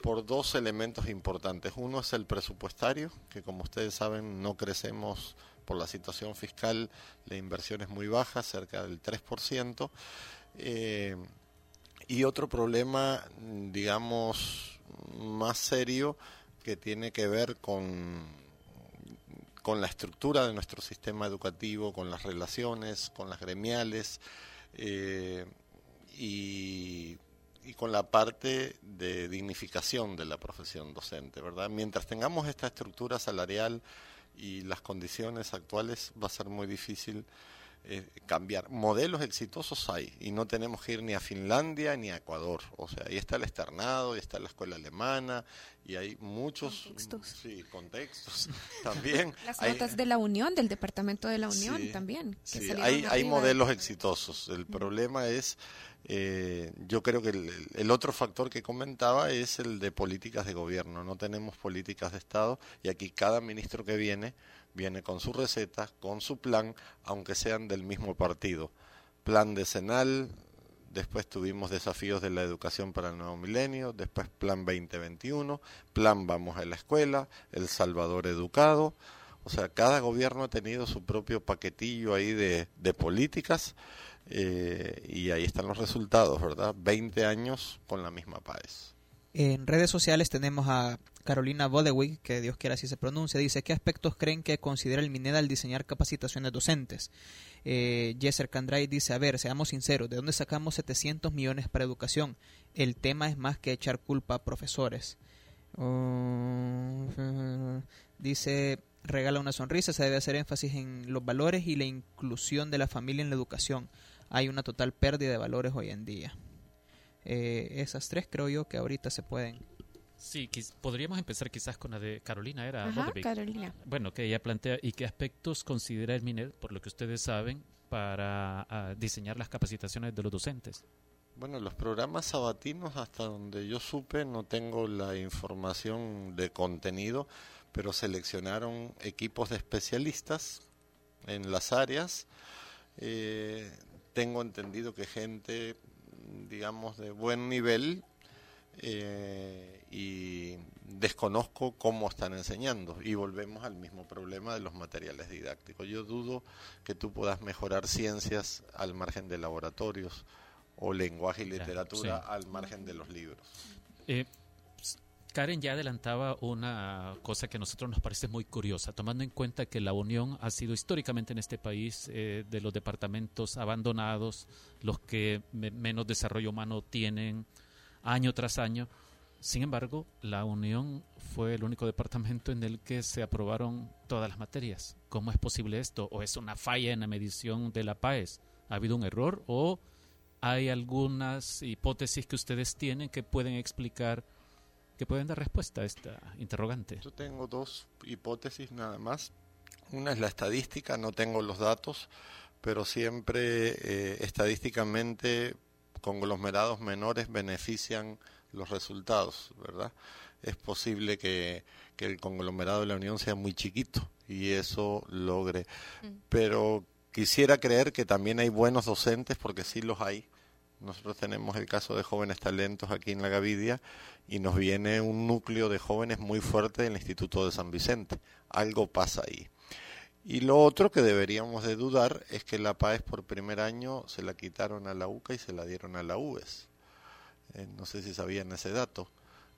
S9: por dos elementos importantes. Uno es el presupuestario, que como ustedes saben no crecemos por la situación fiscal, la inversión es muy baja, cerca del 3%. Eh, y otro problema, digamos, más serio, que tiene que ver con, con la estructura de nuestro sistema educativo, con las relaciones, con las gremiales eh, y, y con la parte de dignificación de la profesión docente, ¿verdad? Mientras tengamos esta estructura salarial y las condiciones actuales va a ser muy difícil eh, cambiar. Modelos exitosos hay y no tenemos que ir ni a Finlandia ni a Ecuador. O sea, ahí está el externado, ahí está la escuela alemana y hay muchos
S2: contextos,
S9: sí, contextos también.
S2: Las notas de la Unión, del Departamento de la Unión también.
S9: sí, hay, hay modelos exitosos. El problema es eh, yo creo que el, otro factor que comentaba es el de políticas de gobierno. No tenemos políticas de Estado y aquí cada ministro que viene viene con su receta, con su plan, aunque sean del mismo partido. Plan decenal, después tuvimos desafíos de la educación para el nuevo milenio, después Plan 2021, Plan Vamos a la Escuela, El Salvador Educado. O sea, cada gobierno ha tenido su propio paquetillo ahí de, políticas eh, y ahí están los resultados, ¿verdad? 20 años con la misma PAES.
S10: En redes sociales tenemos a Carolina Bodewick, que Dios quiera así se pronuncia, dice, ¿qué aspectos creen que considera el MINED al diseñar capacitaciones docentes? Eh, Jesser Candray dice, a ver, seamos sinceros, ¿de dónde sacamos 700 millones para educación? El tema es más que echar culpa a profesores. Oh, dice, regala una sonrisa, se debe hacer énfasis en los valores y la inclusión de la familia en la educación hay una total pérdida de valores hoy en día. Eh, esas tres creo yo que ahorita se pueden.
S4: Sí, podríamos empezar quizás con la de Carolina, era
S2: Ajá, Carolina.
S4: Bueno, que ella plantea y qué aspectos considera el MINED, por lo que ustedes saben, para ah, diseñar las capacitaciones de los docentes.
S9: Bueno, los programas sabatinos, hasta donde yo supe, no tengo la información de contenido, pero seleccionaron equipos de especialistas en las áreas. Eh, tengo entendido que gente, digamos, de buen nivel eh, y desconozco cómo están enseñando. Y volvemos al mismo problema de los materiales didácticos. Yo dudo que tú puedas mejorar ciencias al margen de laboratorios o lenguaje y literatura al margen de los libros.
S4: Eh, Karen ya adelantaba una cosa que a nosotros nos parece muy curiosa, tomando en cuenta que la Unión ha sido históricamente en este país eh, de los departamentos abandonados, los que menos desarrollo humano tienen año tras año. Sin embargo, la Unión fue el único departamento en el que se aprobaron todas las materias. ¿Cómo es posible esto? ¿O es una falla en la medición de la PAES? ¿Ha habido un error? ¿O hay algunas hipótesis que ustedes tienen que pueden explicar que pueden dar respuesta a esta interrogante.
S9: Yo tengo dos hipótesis nada más. Una es la estadística, no tengo los datos, pero siempre eh, estadísticamente conglomerados menores benefician los resultados, ¿verdad? Es posible que, que, el conglomerado de la Unión sea muy chiquito y eso logre. Mm. Pero quisiera creer que también hay buenos docentes, porque sí los hay, nosotros tenemos el caso de jóvenes talentos aquí en la Gavidia y nos viene un núcleo de jóvenes muy fuerte del Instituto de San Vicente. Algo pasa ahí. Y lo otro que deberíamos de dudar es que la PAES por primer año se la quitaron a la UCA y se la dieron a la UES. Eh, no sé si sabían ese dato.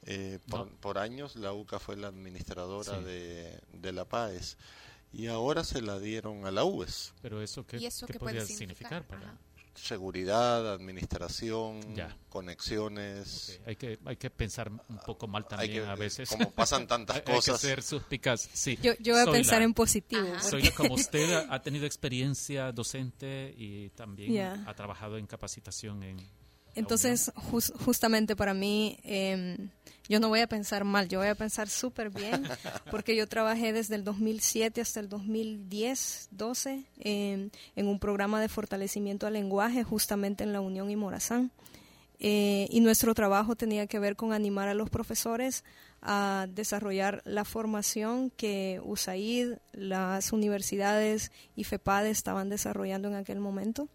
S9: Eh, por, años la UCA fue la administradora de, de, la PAES y ahora se la dieron a la UES.
S4: Pero eso qué, ¿qué, podría significar, para
S9: seguridad, administración, conexiones.
S4: Hay que hay que pensar un poco mal también a veces.
S9: Como pasan tantas cosas.
S4: hay que ser suspicaz. Sí.
S8: Yo, yo voy a pensar en positivo.
S4: Soy como usted ha tenido experiencia docente y también ha trabajado en capacitación en
S8: entonces, justamente para mí, em, yo no voy a pensar mal, yo voy a pensar súper bien, porque yo trabajé desde el 2007 hasta el 2010, 12, en un programa de fortalecimiento al lenguaje, justamente en la Unión y Morazán. Eh, y nuestro trabajo tenía que ver con animar a los profesores a desarrollar la formación que USAID, las universidades y FEPAD estaban desarrollando en aquel momento.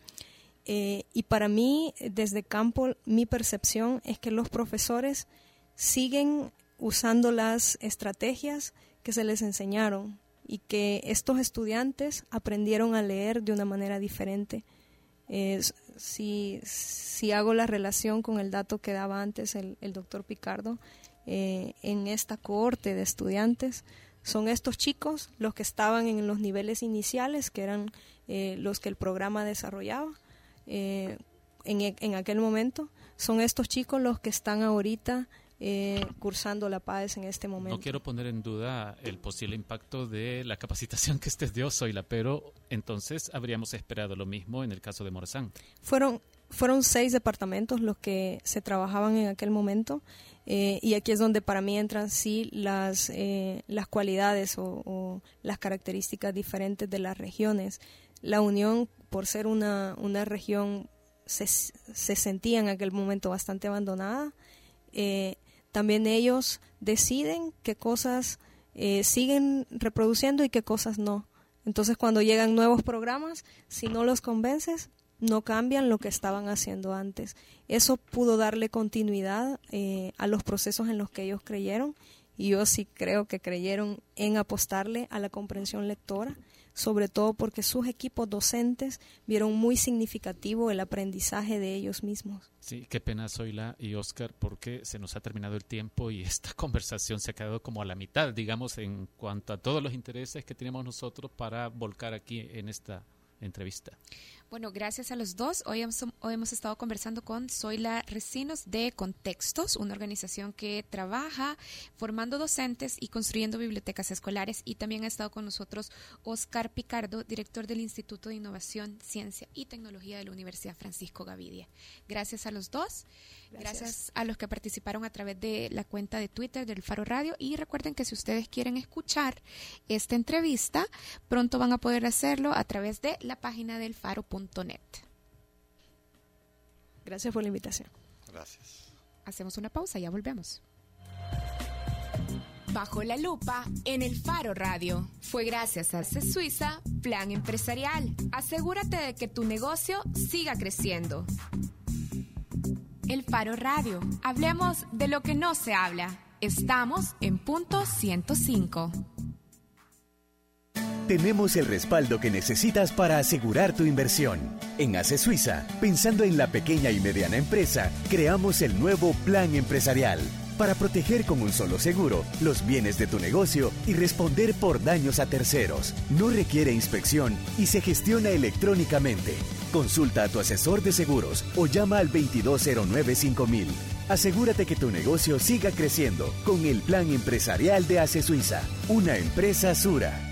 S8: Eh, y para mí, desde campo, mi percepción es que los profesores siguen usando las estrategias que se les enseñaron y que estos estudiantes aprendieron a leer de una manera diferente. si, si, hago la relación con el dato que daba antes el, doctor Picardo, eh, en esta cohorte de estudiantes, son estos chicos los que estaban en los niveles iniciales, que eran eh, los que el programa desarrollaba, eh, en, e, en, aquel momento. Son estos chicos los que están ahorita eh, cursando la PAES en este momento.
S4: No quiero poner en duda el posible impacto de la capacitación que usted dio, Zoila, pero entonces habríamos esperado lo mismo en el caso de Morazán.
S8: Fueron, fueron seis departamentos los que se trabajaban en aquel momento. Eh, y aquí es donde para mí entran sí las, las cualidades o, o, las características diferentes de las regiones. La unión por ser una, una región, se, se, sentía en aquel momento bastante abandonada. Eh, también ellos deciden qué cosas eh, siguen reproduciendo y qué cosas no. Entonces cuando llegan nuevos programas, si no los convences, no cambian lo que estaban haciendo antes. Eso pudo darle continuidad eh, a los procesos en los que ellos creyeron y yo sí creo que creyeron en apostarle a la comprensión lectora sobre todo porque sus equipos docentes vieron muy significativo el aprendizaje de ellos mismos.
S4: Sí, qué pena Zoila y Oscar porque se nos ha terminado el tiempo y esta conversación se ha quedado como a la mitad, digamos, en cuanto a todos los intereses que tenemos nosotros para volcar aquí en esta entrevista.
S2: Bueno, gracias a los dos. Hoy hemos, hoy hemos estado conversando con Zoila Recinos de Contextos, una organización que trabaja formando docentes y construyendo bibliotecas escolares. Y también ha estado con nosotros Oscar Picardo, director del Instituto de Innovación, Ciencia y Tecnología de la Universidad Francisco Gavidia. Gracias a los dos. Gracias. a los que participaron a través de la cuenta de Twitter del Faro Radio. Y recuerden que si ustedes quieren escuchar esta entrevista, pronto van a poder hacerlo a través de la página del
S8: Gracias por la invitación.
S9: Gracias.
S2: Hacemos una pausa, ya volvemos. Bajo la lupa en el Faro Radio. Fue gracias a C Suiza Plan Empresarial. Asegúrate de que tu negocio siga creciendo. El Faro Radio. Hablemos de lo que no se habla. Estamos en punto 105.
S5: Tenemos el respaldo que necesitas para asegurar tu inversión. En ACE Suiza, pensando en la pequeña y mediana empresa, creamos el nuevo Plan Empresarial para proteger con un solo seguro los bienes de tu negocio y responder por daños a terceros. No requiere inspección y se gestiona electrónicamente. Consulta a tu asesor de seguros o llama al 2209 5000. Asegúrate que tu negocio siga creciendo con el plan empresarial de ACE Suiza, una empresa Sura.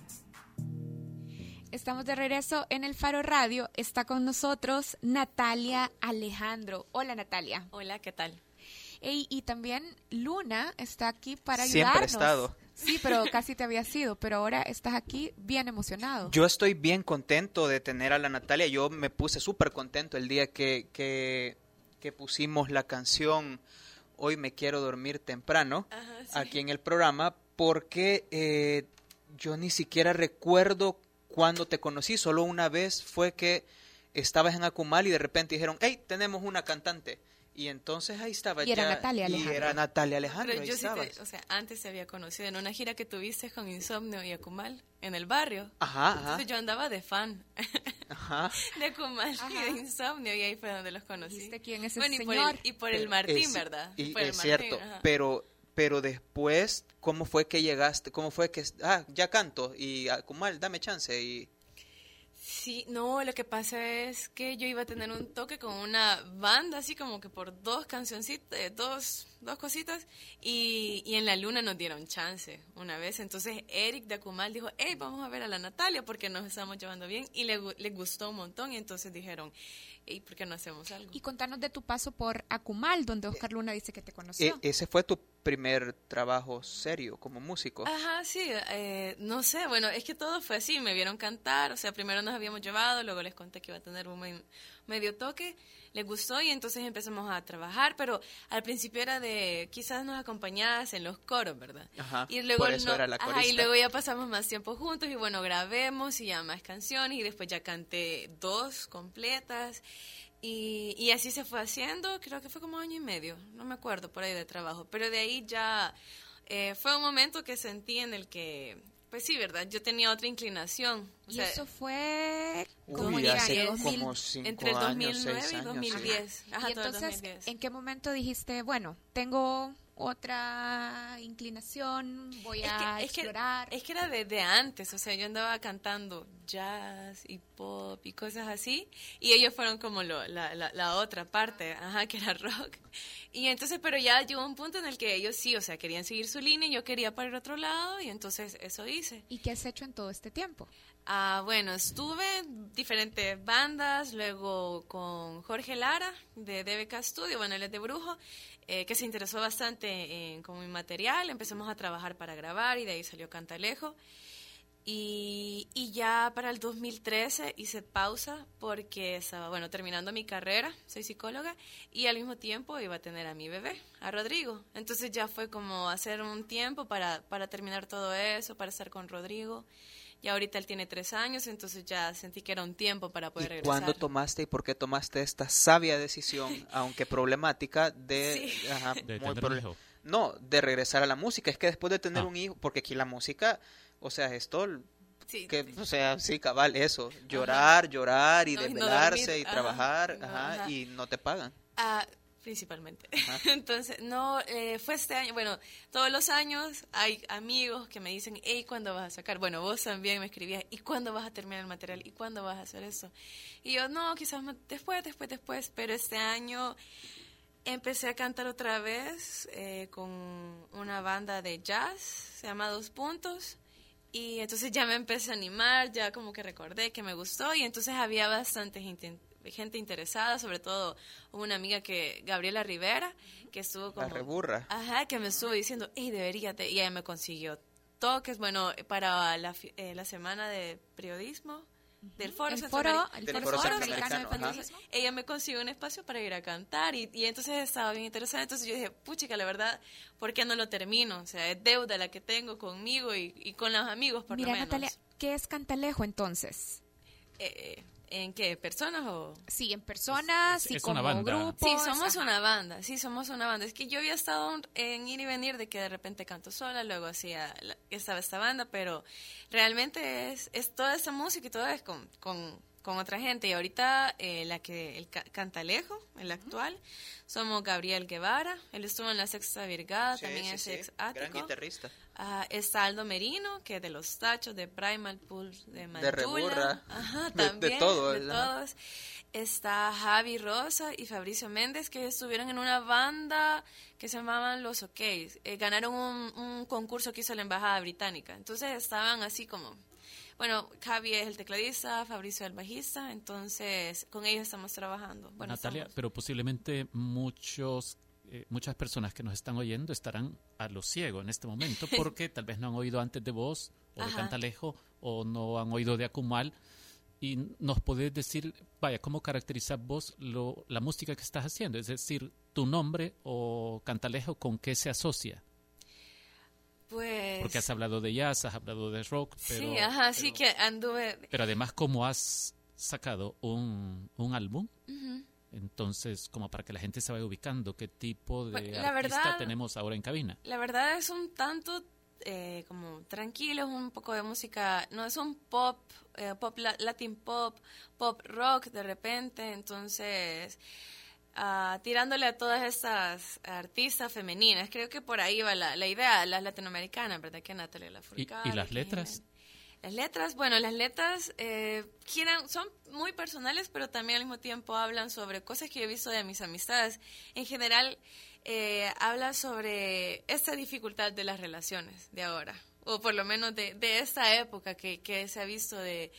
S2: Estamos de regreso en el Faro Radio. Está con nosotros Natalia Alejandro. Hola Natalia.
S13: Hola, ¿qué tal?
S2: y también Luna está aquí para ayudarnos.
S3: Siempre estado.
S2: Sí, pero casi te había sido, pero ahora estás aquí bien emocionado.
S3: Yo estoy bien contento de tener a la Natalia. Yo me puse súper contento el día que, que, que, pusimos la canción Hoy me quiero dormir temprano
S13: Ajá, sí.
S3: aquí en el programa porque eh, yo ni siquiera recuerdo cuando te conocí, solo una vez fue que estabas en Acumal y de repente dijeron, hey, tenemos una cantante. Y entonces ahí estaba
S2: y era
S3: ya,
S2: Natalia
S3: y
S2: Alejandro.
S3: era Natalia Alejandro.
S13: Pero yo sí te, o sea, antes te había conocido en una gira que tuviste con Insomnio y Akumal en el barrio.
S3: Ajá, ajá.
S13: Entonces yo andaba de fan
S3: Ajá.
S13: de Akumal y de Insomnio y ahí fue donde los conocí.
S2: ¿Viste quién es ese
S13: bueno, y por,
S2: señor?
S13: el, y por el
S3: Pero
S13: Martín,
S3: es-
S13: ¿verdad?
S3: Y
S13: Por el
S3: es
S13: Martín,
S3: cierto,
S13: ajá.
S3: pero pero después, ¿cómo fue que llegaste? ¿Cómo fue que, ah, ya canto y Acumal, dame chance y...
S13: Sí, no, lo que pasa es que yo iba a tener un toque con una banda, así como que por dos cancioncitas, dos, dos cositas, y, y en la luna nos dieron chance una vez. Entonces Eric de Akumal dijo, hey, vamos a ver a la Natalia porque nos estamos llevando bien, y le, le gustó un montón, y entonces dijeron, hey, ¿por qué no hacemos algo?
S2: Y contanos de tu paso por Acumal, donde Oscar Luna dice que te
S3: E-
S2: conoció.
S3: ese fue tu primer trabajo serio como músico.
S13: Ajá, sí, eh, no sé, bueno, es que todo fue así, me vieron cantar, o sea, primero nos habíamos llevado, luego les conté que iba a tener un medio toque, les gustó y entonces empezamos a trabajar, pero al principio era de quizás nos acompañadas en los coros, ¿verdad?
S3: Ajá,
S13: Y luego,
S3: por eso
S13: no-
S3: era la
S13: ajá, y luego ya pasamos más tiempo juntos y bueno, grabemos y ya más canciones y después ya canté dos completas y, y así se fue haciendo, creo que fue como año y medio, no me acuerdo por ahí de trabajo, pero de ahí ya eh, fue un momento que sentí en el que, pues sí, ¿verdad? Yo tenía otra inclinación. O
S2: y
S13: sea,
S2: eso fue
S3: Uy,
S2: como en
S3: hace como
S2: 2000.
S3: cinco
S13: entre el
S3: años,
S13: 2009
S3: seis
S13: y
S3: años, sí.
S13: 2010. Ajá,
S2: y entonces,
S13: 2010.
S2: ¿en qué momento dijiste, bueno, tengo otra inclinación, voy a
S13: es que,
S2: explorar?
S13: es que era desde antes, o sea, yo andaba cantando jazz y pop y cosas así, y ellos fueron como lo- la, la, la otra parte, ajá, que era rock. Y entonces, pero ya llegó un punto en el que ellos sí, o sea, querían seguir su línea, y yo quería para el otro lado, y entonces eso hice.
S2: ¿Y qué has hecho en todo este tiempo?
S13: Ah, bueno, estuve en diferentes bandas, luego con Jorge Lara de DBK Studio, bueno, él es de Brujo, eh, que se interesó bastante en con mi material, empezamos a trabajar para grabar y de ahí salió Cantalejo. Y, y ya para el 2013 hice pausa porque estaba, bueno, terminando mi carrera, soy psicóloga, y al mismo tiempo iba a tener a mi bebé, a Rodrigo. Entonces ya fue como hacer un tiempo para, para terminar todo eso, para estar con Rodrigo. Y ahorita él tiene tres años, entonces ya sentí que era un tiempo para poder
S3: ¿Y
S13: regresar.
S3: cuándo tomaste y por qué tomaste esta sabia decisión, aunque problemática, de,
S13: Sí.
S3: ajá,
S4: De
S3: muy
S4: tener un
S3: proble-
S4: hijo.
S3: No, de regresar a la música. Es que después de tener
S4: Ah.
S3: un hijo, porque aquí la música, o sea, esto,
S13: Sí,
S3: que,
S13: sí.
S3: o sea, sí, cabal, eso, llorar, llorar y
S13: No, y no
S3: desvelarse
S13: dormir,
S3: y
S13: ajá,
S3: trabajar,
S13: no,
S3: ajá,
S13: ajá.
S3: y no te pagan.
S13: Ah, principalmente. Entonces, no, eh, fue este año, bueno, todos los años hay amigos que me dicen, hey, ¿cuándo vas a sacar? Bueno, vos también me escribías, ¿y cuándo vas a terminar el material? ¿Y cuándo vas a hacer eso? Y yo, no, quizás después, después, después, pero este año empecé a cantar otra vez eh, con una banda de jazz, se llama Dos Puntos. Y entonces ya me empecé a animar, ya como que recordé que me gustó y entonces había bastante gente gente interesada, sobre todo una amiga que, Gabriela Rivera, que estuvo como...
S3: La reburra.
S13: Ajá, que me estuvo diciendo, hey, debería, y ella me consiguió toques, bueno, para la, eh, la semana de periodismo, del foro,
S2: el foro,
S13: el foro, ella me consiguió un espacio para ir a cantar y, y, entonces estaba bien interesada entonces yo dije puchica la verdad ¿por qué no lo termino? o sea es deuda la que tengo conmigo y, y con los amigos por
S2: Mira,
S13: lo menos
S2: Natalia ¿qué es Cantalejo entonces?
S13: Eh, ¿En qué? ¿Personas o...?
S2: Sí, en personas, y como grupos.
S13: Sí, somos una banda, sí, somos una banda. Es que yo había estado en ir y venir de que de repente canto sola, luego hacía, estaba esta banda, pero realmente es, es toda esa música y todo es con, con con otra gente. Y ahorita eh, la que el Cantalejo, el actual, somos Gabriel Guevara. Él estuvo en la Sexta Brigada, también es ex ático.
S3: Gran guitarrista.
S13: Uh, está Aldo Merino, que de los Tachos, de Primal Pulse, de Mandula.
S3: De Reburra.
S13: Ajá, también. De, todo, de todos. Está Javi Rosa y Fabricio Méndez, que estuvieron en una banda que se llamaban Los OK. Eh, ganaron un, un concurso que hizo la Embajada Británica. Entonces estaban así como bueno, Javi es el tecladista, Fabricio el bajista, entonces con ellos estamos trabajando.
S4: Natalia, pero posiblemente muchos eh, muchas personas que nos están oyendo estarán a lo ciego en este momento porque tal vez no han oído antes de vos o de Cantalejo o no han oído de Acumal y nos podés decir, vaya, ¿cómo caracterizas vos lo, la música que estás haciendo? Es decir, tu nombre o Cantalejo, ¿con qué se asocia?
S13: Pues...
S4: Porque has hablado de jazz, has hablado de rock, pero...
S13: Sí, ajá, sí que anduve...
S4: Pero además, como has sacado un, un álbum, entonces, como para que la gente se vaya ubicando, ¿qué tipo de
S13: pues,
S4: artista tenemos ahora en cabina?
S13: La verdad es un tanto eh, como tranquilo, es un poco de música, no es un pop, eh, pop latin pop, pop rock de repente, entonces uh, tirándole a todas estas artistas femeninas. Creo que por ahí va la, la idea, las latinoamericanas, ¿verdad? Que Natalia Lafourcade.
S4: ¿Y, ¿Y, las letras?
S13: Las letras, bueno, las letras eh, son muy personales, pero también al mismo tiempo hablan sobre cosas que he visto de mis amistades. En general, eh, habla sobre esta dificultad de las relaciones de ahora, o por lo menos de, de esta época que, que se ha visto de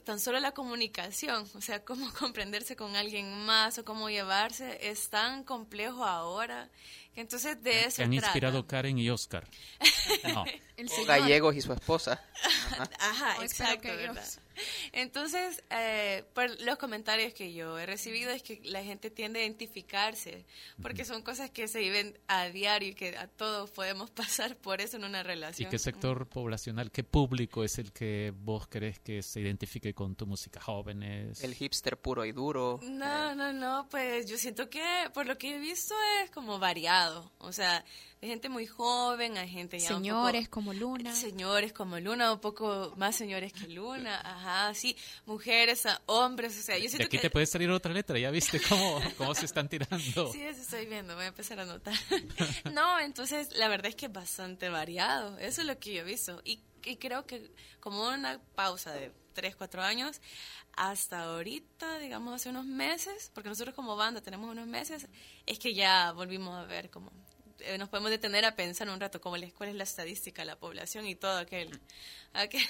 S13: tan solo la comunicación, o sea, cómo comprenderse con alguien más o cómo llevarse, es tan complejo ahora. Que entonces de eso.
S4: Se han inspirado Karen y Oscar.
S3: No. Gallegos y su esposa.
S13: Ajá, exacto. Entonces, eh, por los comentarios que yo he recibido es que la gente tiende a identificarse, porque son cosas que se viven a diario y que a todos podemos pasar por eso en una relación.
S4: ¿Y qué sector poblacional, qué público es el que vos querés que se identifique con tu música? ¿Jóvenes?
S3: El hipster puro y duro.
S13: No, no, no, pues yo siento que por lo que he visto es como variado, o sea hay gente muy joven, hay gente ya
S2: Señores como Luna.
S13: Señores como Luna, un poco más señores que Luna, ajá, sí, mujeres, hombres, o sea, yo siento
S4: De aquí
S13: que...
S4: te puede salir otra letra, ya viste cómo, cómo se están tirando.
S13: Sí, eso estoy viendo, voy a empezar a notar. no, entonces la verdad es que es bastante variado, eso es lo que yo he visto. Y, y creo que como una pausa de tres, cuatro años, hasta ahorita, digamos hace unos meses, porque nosotros como banda tenemos unos meses, es que ya volvimos a ver como eh, nos podemos detener a pensar un rato cómo cuál es la estadística la población y todo aquel, aquel,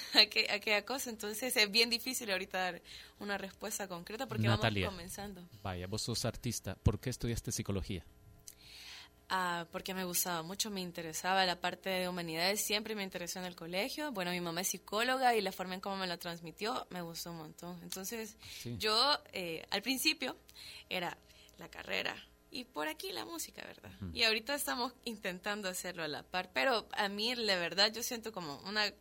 S13: aquella cosa. Entonces es bien difícil ahorita dar una respuesta concreta porque vamos comenzando.
S4: Vaya, vos sos artista. ¿Por qué estudiaste psicología?
S13: Ah, porque me gustaba mucho, me interesaba la parte de humanidades, siempre me interesó en el colegio. Bueno, mi mamá es psicóloga y la forma en cómo me la transmitió me gustó un montón. Entonces, yo eh, al principio era la carrera, y por aquí la música, ¿verdad? Y ahorita estamos intentando hacerlo a la par, pero a mí la verdad yo siento como una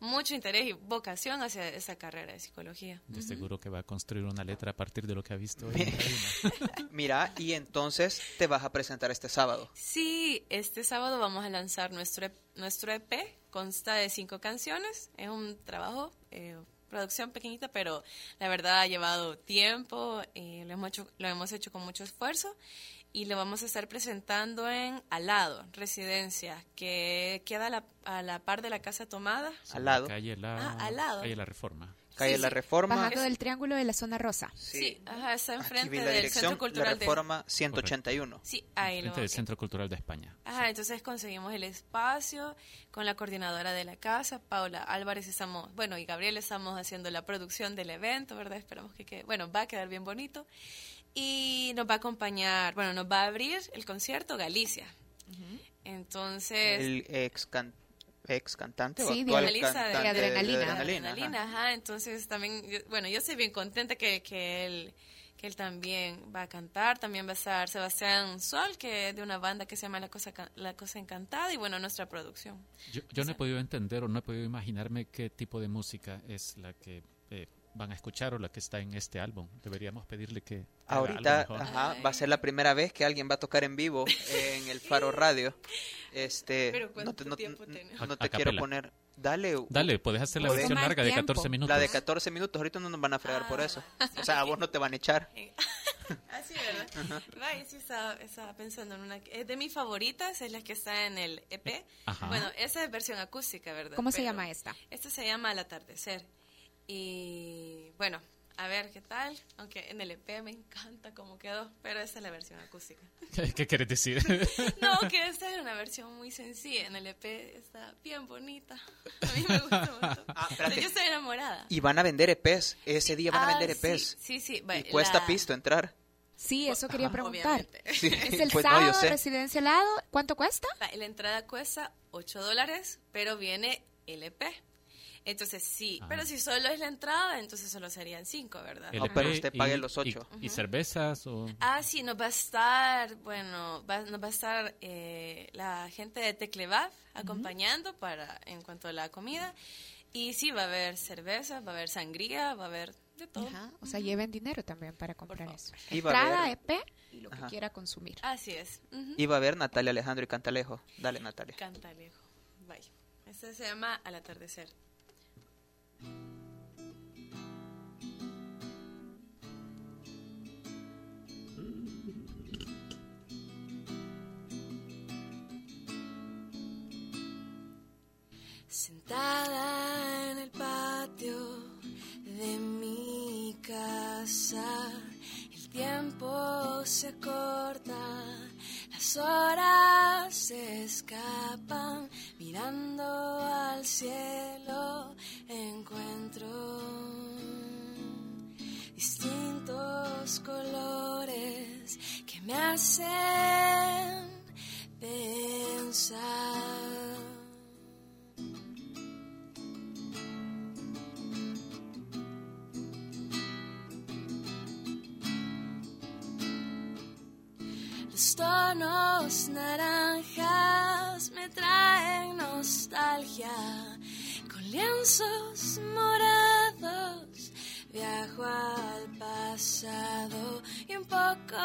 S13: mucho interés y vocación hacia esa carrera de psicología.
S4: Yo seguro que va a construir una letra a partir de lo que ha visto hoy.
S3: Mira, y entonces te vas a presentar este sábado.
S13: Sí, este sábado vamos a lanzar nuestro, e nuestro EP, consta de cinco canciones, es un trabajo... Eh, producción pequeñita, pero la verdad ha llevado tiempo, eh, lo, hemos hecho, lo hemos hecho con mucho esfuerzo y lo vamos a estar presentando en Alado, residencia, que queda a la, a la par de la Casa Tomada.
S10: Al lado.
S4: Calle la,
S13: Ah, al lado.
S4: Calle la Reforma.
S10: Calle
S13: Sí,
S10: La
S13: sí.
S10: Reforma.
S2: Bajando del triángulo de la zona rosa.
S13: Sí, ajá, está
S10: Aquí
S13: enfrente
S10: vi la
S13: del
S10: dirección,
S13: Centro Cultural
S10: La
S13: de...
S10: Reforma 181.
S13: Sí, ahí lo
S4: Frente del Centro Cultural de España.
S13: Ajá, entonces conseguimos el espacio con la coordinadora de la casa, Paula Álvarez, estamos, bueno, y Gabriel estamos haciendo la producción del evento, ¿verdad? Esperamos que quede, bueno, va a quedar bien bonito. Y nos va a acompañar, bueno, nos va a abrir el concierto Galicia. Entonces...
S10: El ex, can- ex cantante o
S2: Sí,
S10: actual
S2: vocalista de
S10: cantante de
S2: Adrenalina.
S10: Adrenalina, ajá.
S13: Adrenalina, ajá. Entonces también, yo- bueno, yo estoy bien contenta que, que él que él también va a cantar, también va a estar Sebastián Sol, que es de una banda que se llama La Cosa, La Cosa Encantada, y bueno, nuestra producción.
S4: Yo, yo no he podido entender o no he podido imaginarme qué tipo de música es la que eh, van a escuchar o la que está en este álbum. Deberíamos pedirle que...
S10: Ahorita ajá, va a ser la primera vez que alguien va a tocar en vivo en el Faro Radio. Este,
S13: Pero
S10: no
S13: ¿cuánto
S10: te, no-
S13: tiempo
S10: no-
S13: tenemos?
S10: no
S4: A-
S10: te quiero poner. Dale.
S4: Dale, puedes hacer la versión larga de
S2: tiempo.
S4: 14 minutos.
S10: La de 14 minutos, ahorita no nos van a fregar por
S13: Ah,
S10: eso. O sea, a vos no te van a echar.
S13: Así, ¿verdad? Vaya, sí estaba, estaba pensando en una... Es de mis favoritas, es la que está en el EP.
S4: Ajá.
S13: Bueno, esa es versión acústica, ¿verdad?
S2: ¿Cómo se
S13: Pero
S2: llama esta?
S13: Esta se llama Al atardecer. Y bueno, a ver qué tal. Aunque en el EP me encanta cómo quedó, pero esta es la versión acústica.
S4: ¿Qué, quieres decir?
S13: No, que esta es una versión muy sencilla. En el EP está bien bonita. A mí me gusta mucho.
S10: Ah,
S13: yo estoy enamorada.
S10: Y van a vender EPs. Ese día van a
S13: Ah,
S10: vender
S13: sí,
S10: EPs.
S13: Sí, sí. va-
S10: Y cuesta
S13: la-
S10: pisto entrar.
S2: Sí, eso quería preguntar.
S10: Sí,
S2: Es el
S10: pues no,
S2: sábado,
S10: sé.
S2: residencia helado. ¿Cuánto cuesta?
S13: La, la entrada cuesta 8 dólares, pero viene LP. Entonces sí,
S4: Ah.
S13: pero si solo es la entrada, entonces solo serían 5, ¿verdad?
S10: No, pero usted pague
S4: y-
S10: los
S4: y-
S10: ocho.
S4: ¿Y, cervezas o...?
S13: Ah, sí, nos va a estar, bueno, va, nos va a estar eh, la gente de Teclevav acompañando para en cuanto a la comida. Y sí, va a haber cerveza, va a haber sangría, va a haber de todo.
S2: Ajá, O sea, lleven dinero también para comprar eso.
S10: Y va
S2: Entrada,
S10: haber-
S2: EP y lo que quiera consumir.
S13: Así es. ujú.
S10: Iba a ver Natalia Alejandro y Cantalejo. Dale, Natalia.
S13: Cantalejo. Vaya. Este se llama Al atardecer. Sentada en el patio de mi casa, el tiempo se corta, las horas se escapan, mirando al cielo encuentro distintos colores que me hacen Tonos naranjas me traen nostalgia. Con lienzos morados viajo al pasado y un poco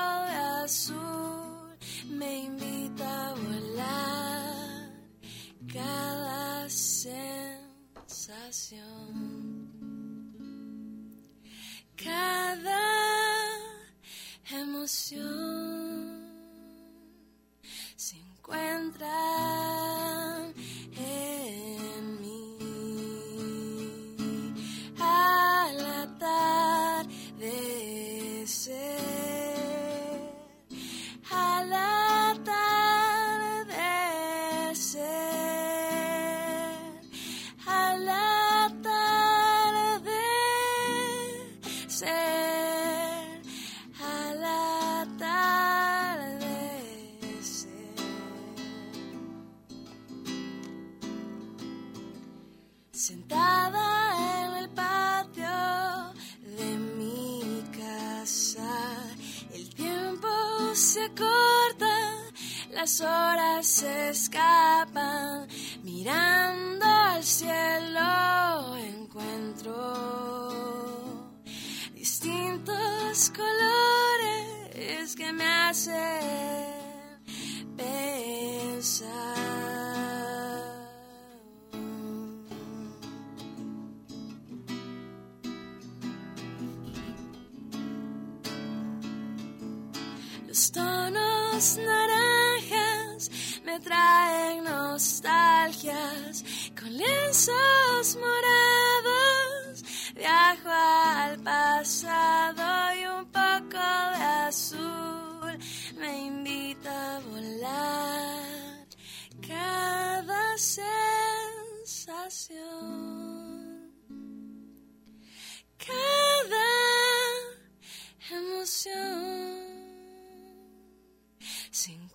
S13: Los tonos naranjas me traen nostalgias con lienzos morados. Viajo al pasado y un poco de azul me invita a volar cada sensación, cada emoción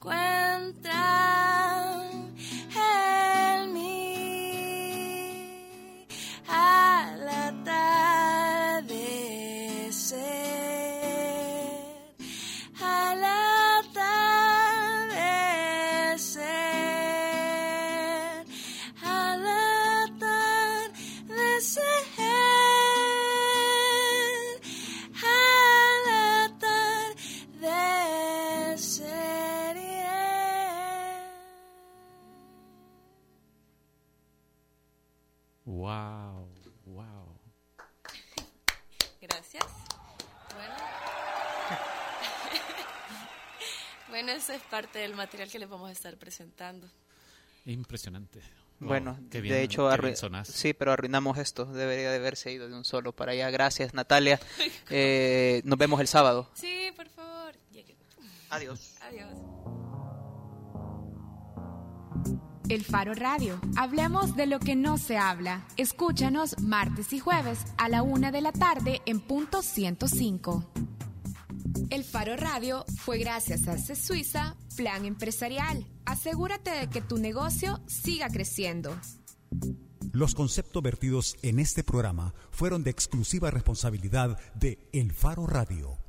S13: se
S14: eso es parte del material que les vamos a estar presentando.
S4: Impresionante. Wow,
S3: Bueno,
S4: qué bien-
S3: de hecho, sí, pero arruinamos esto. Debería de haberse ido de un solo para allá. Gracias, Natalia. Eh, nos vemos el sábado.
S14: Sí, por favor.
S3: Adiós.
S14: Adiós.
S2: El Faro Radio. Hablemos de lo que no se habla. Escúchanos martes y jueves a la una de la tarde en punto 105. El Faro Radio fue gracias a C Suiza Plan Empresarial. Asegúrate de que tu negocio siga creciendo.
S1: Los conceptos vertidos en este programa fueron de exclusiva responsabilidad de El Faro Radio.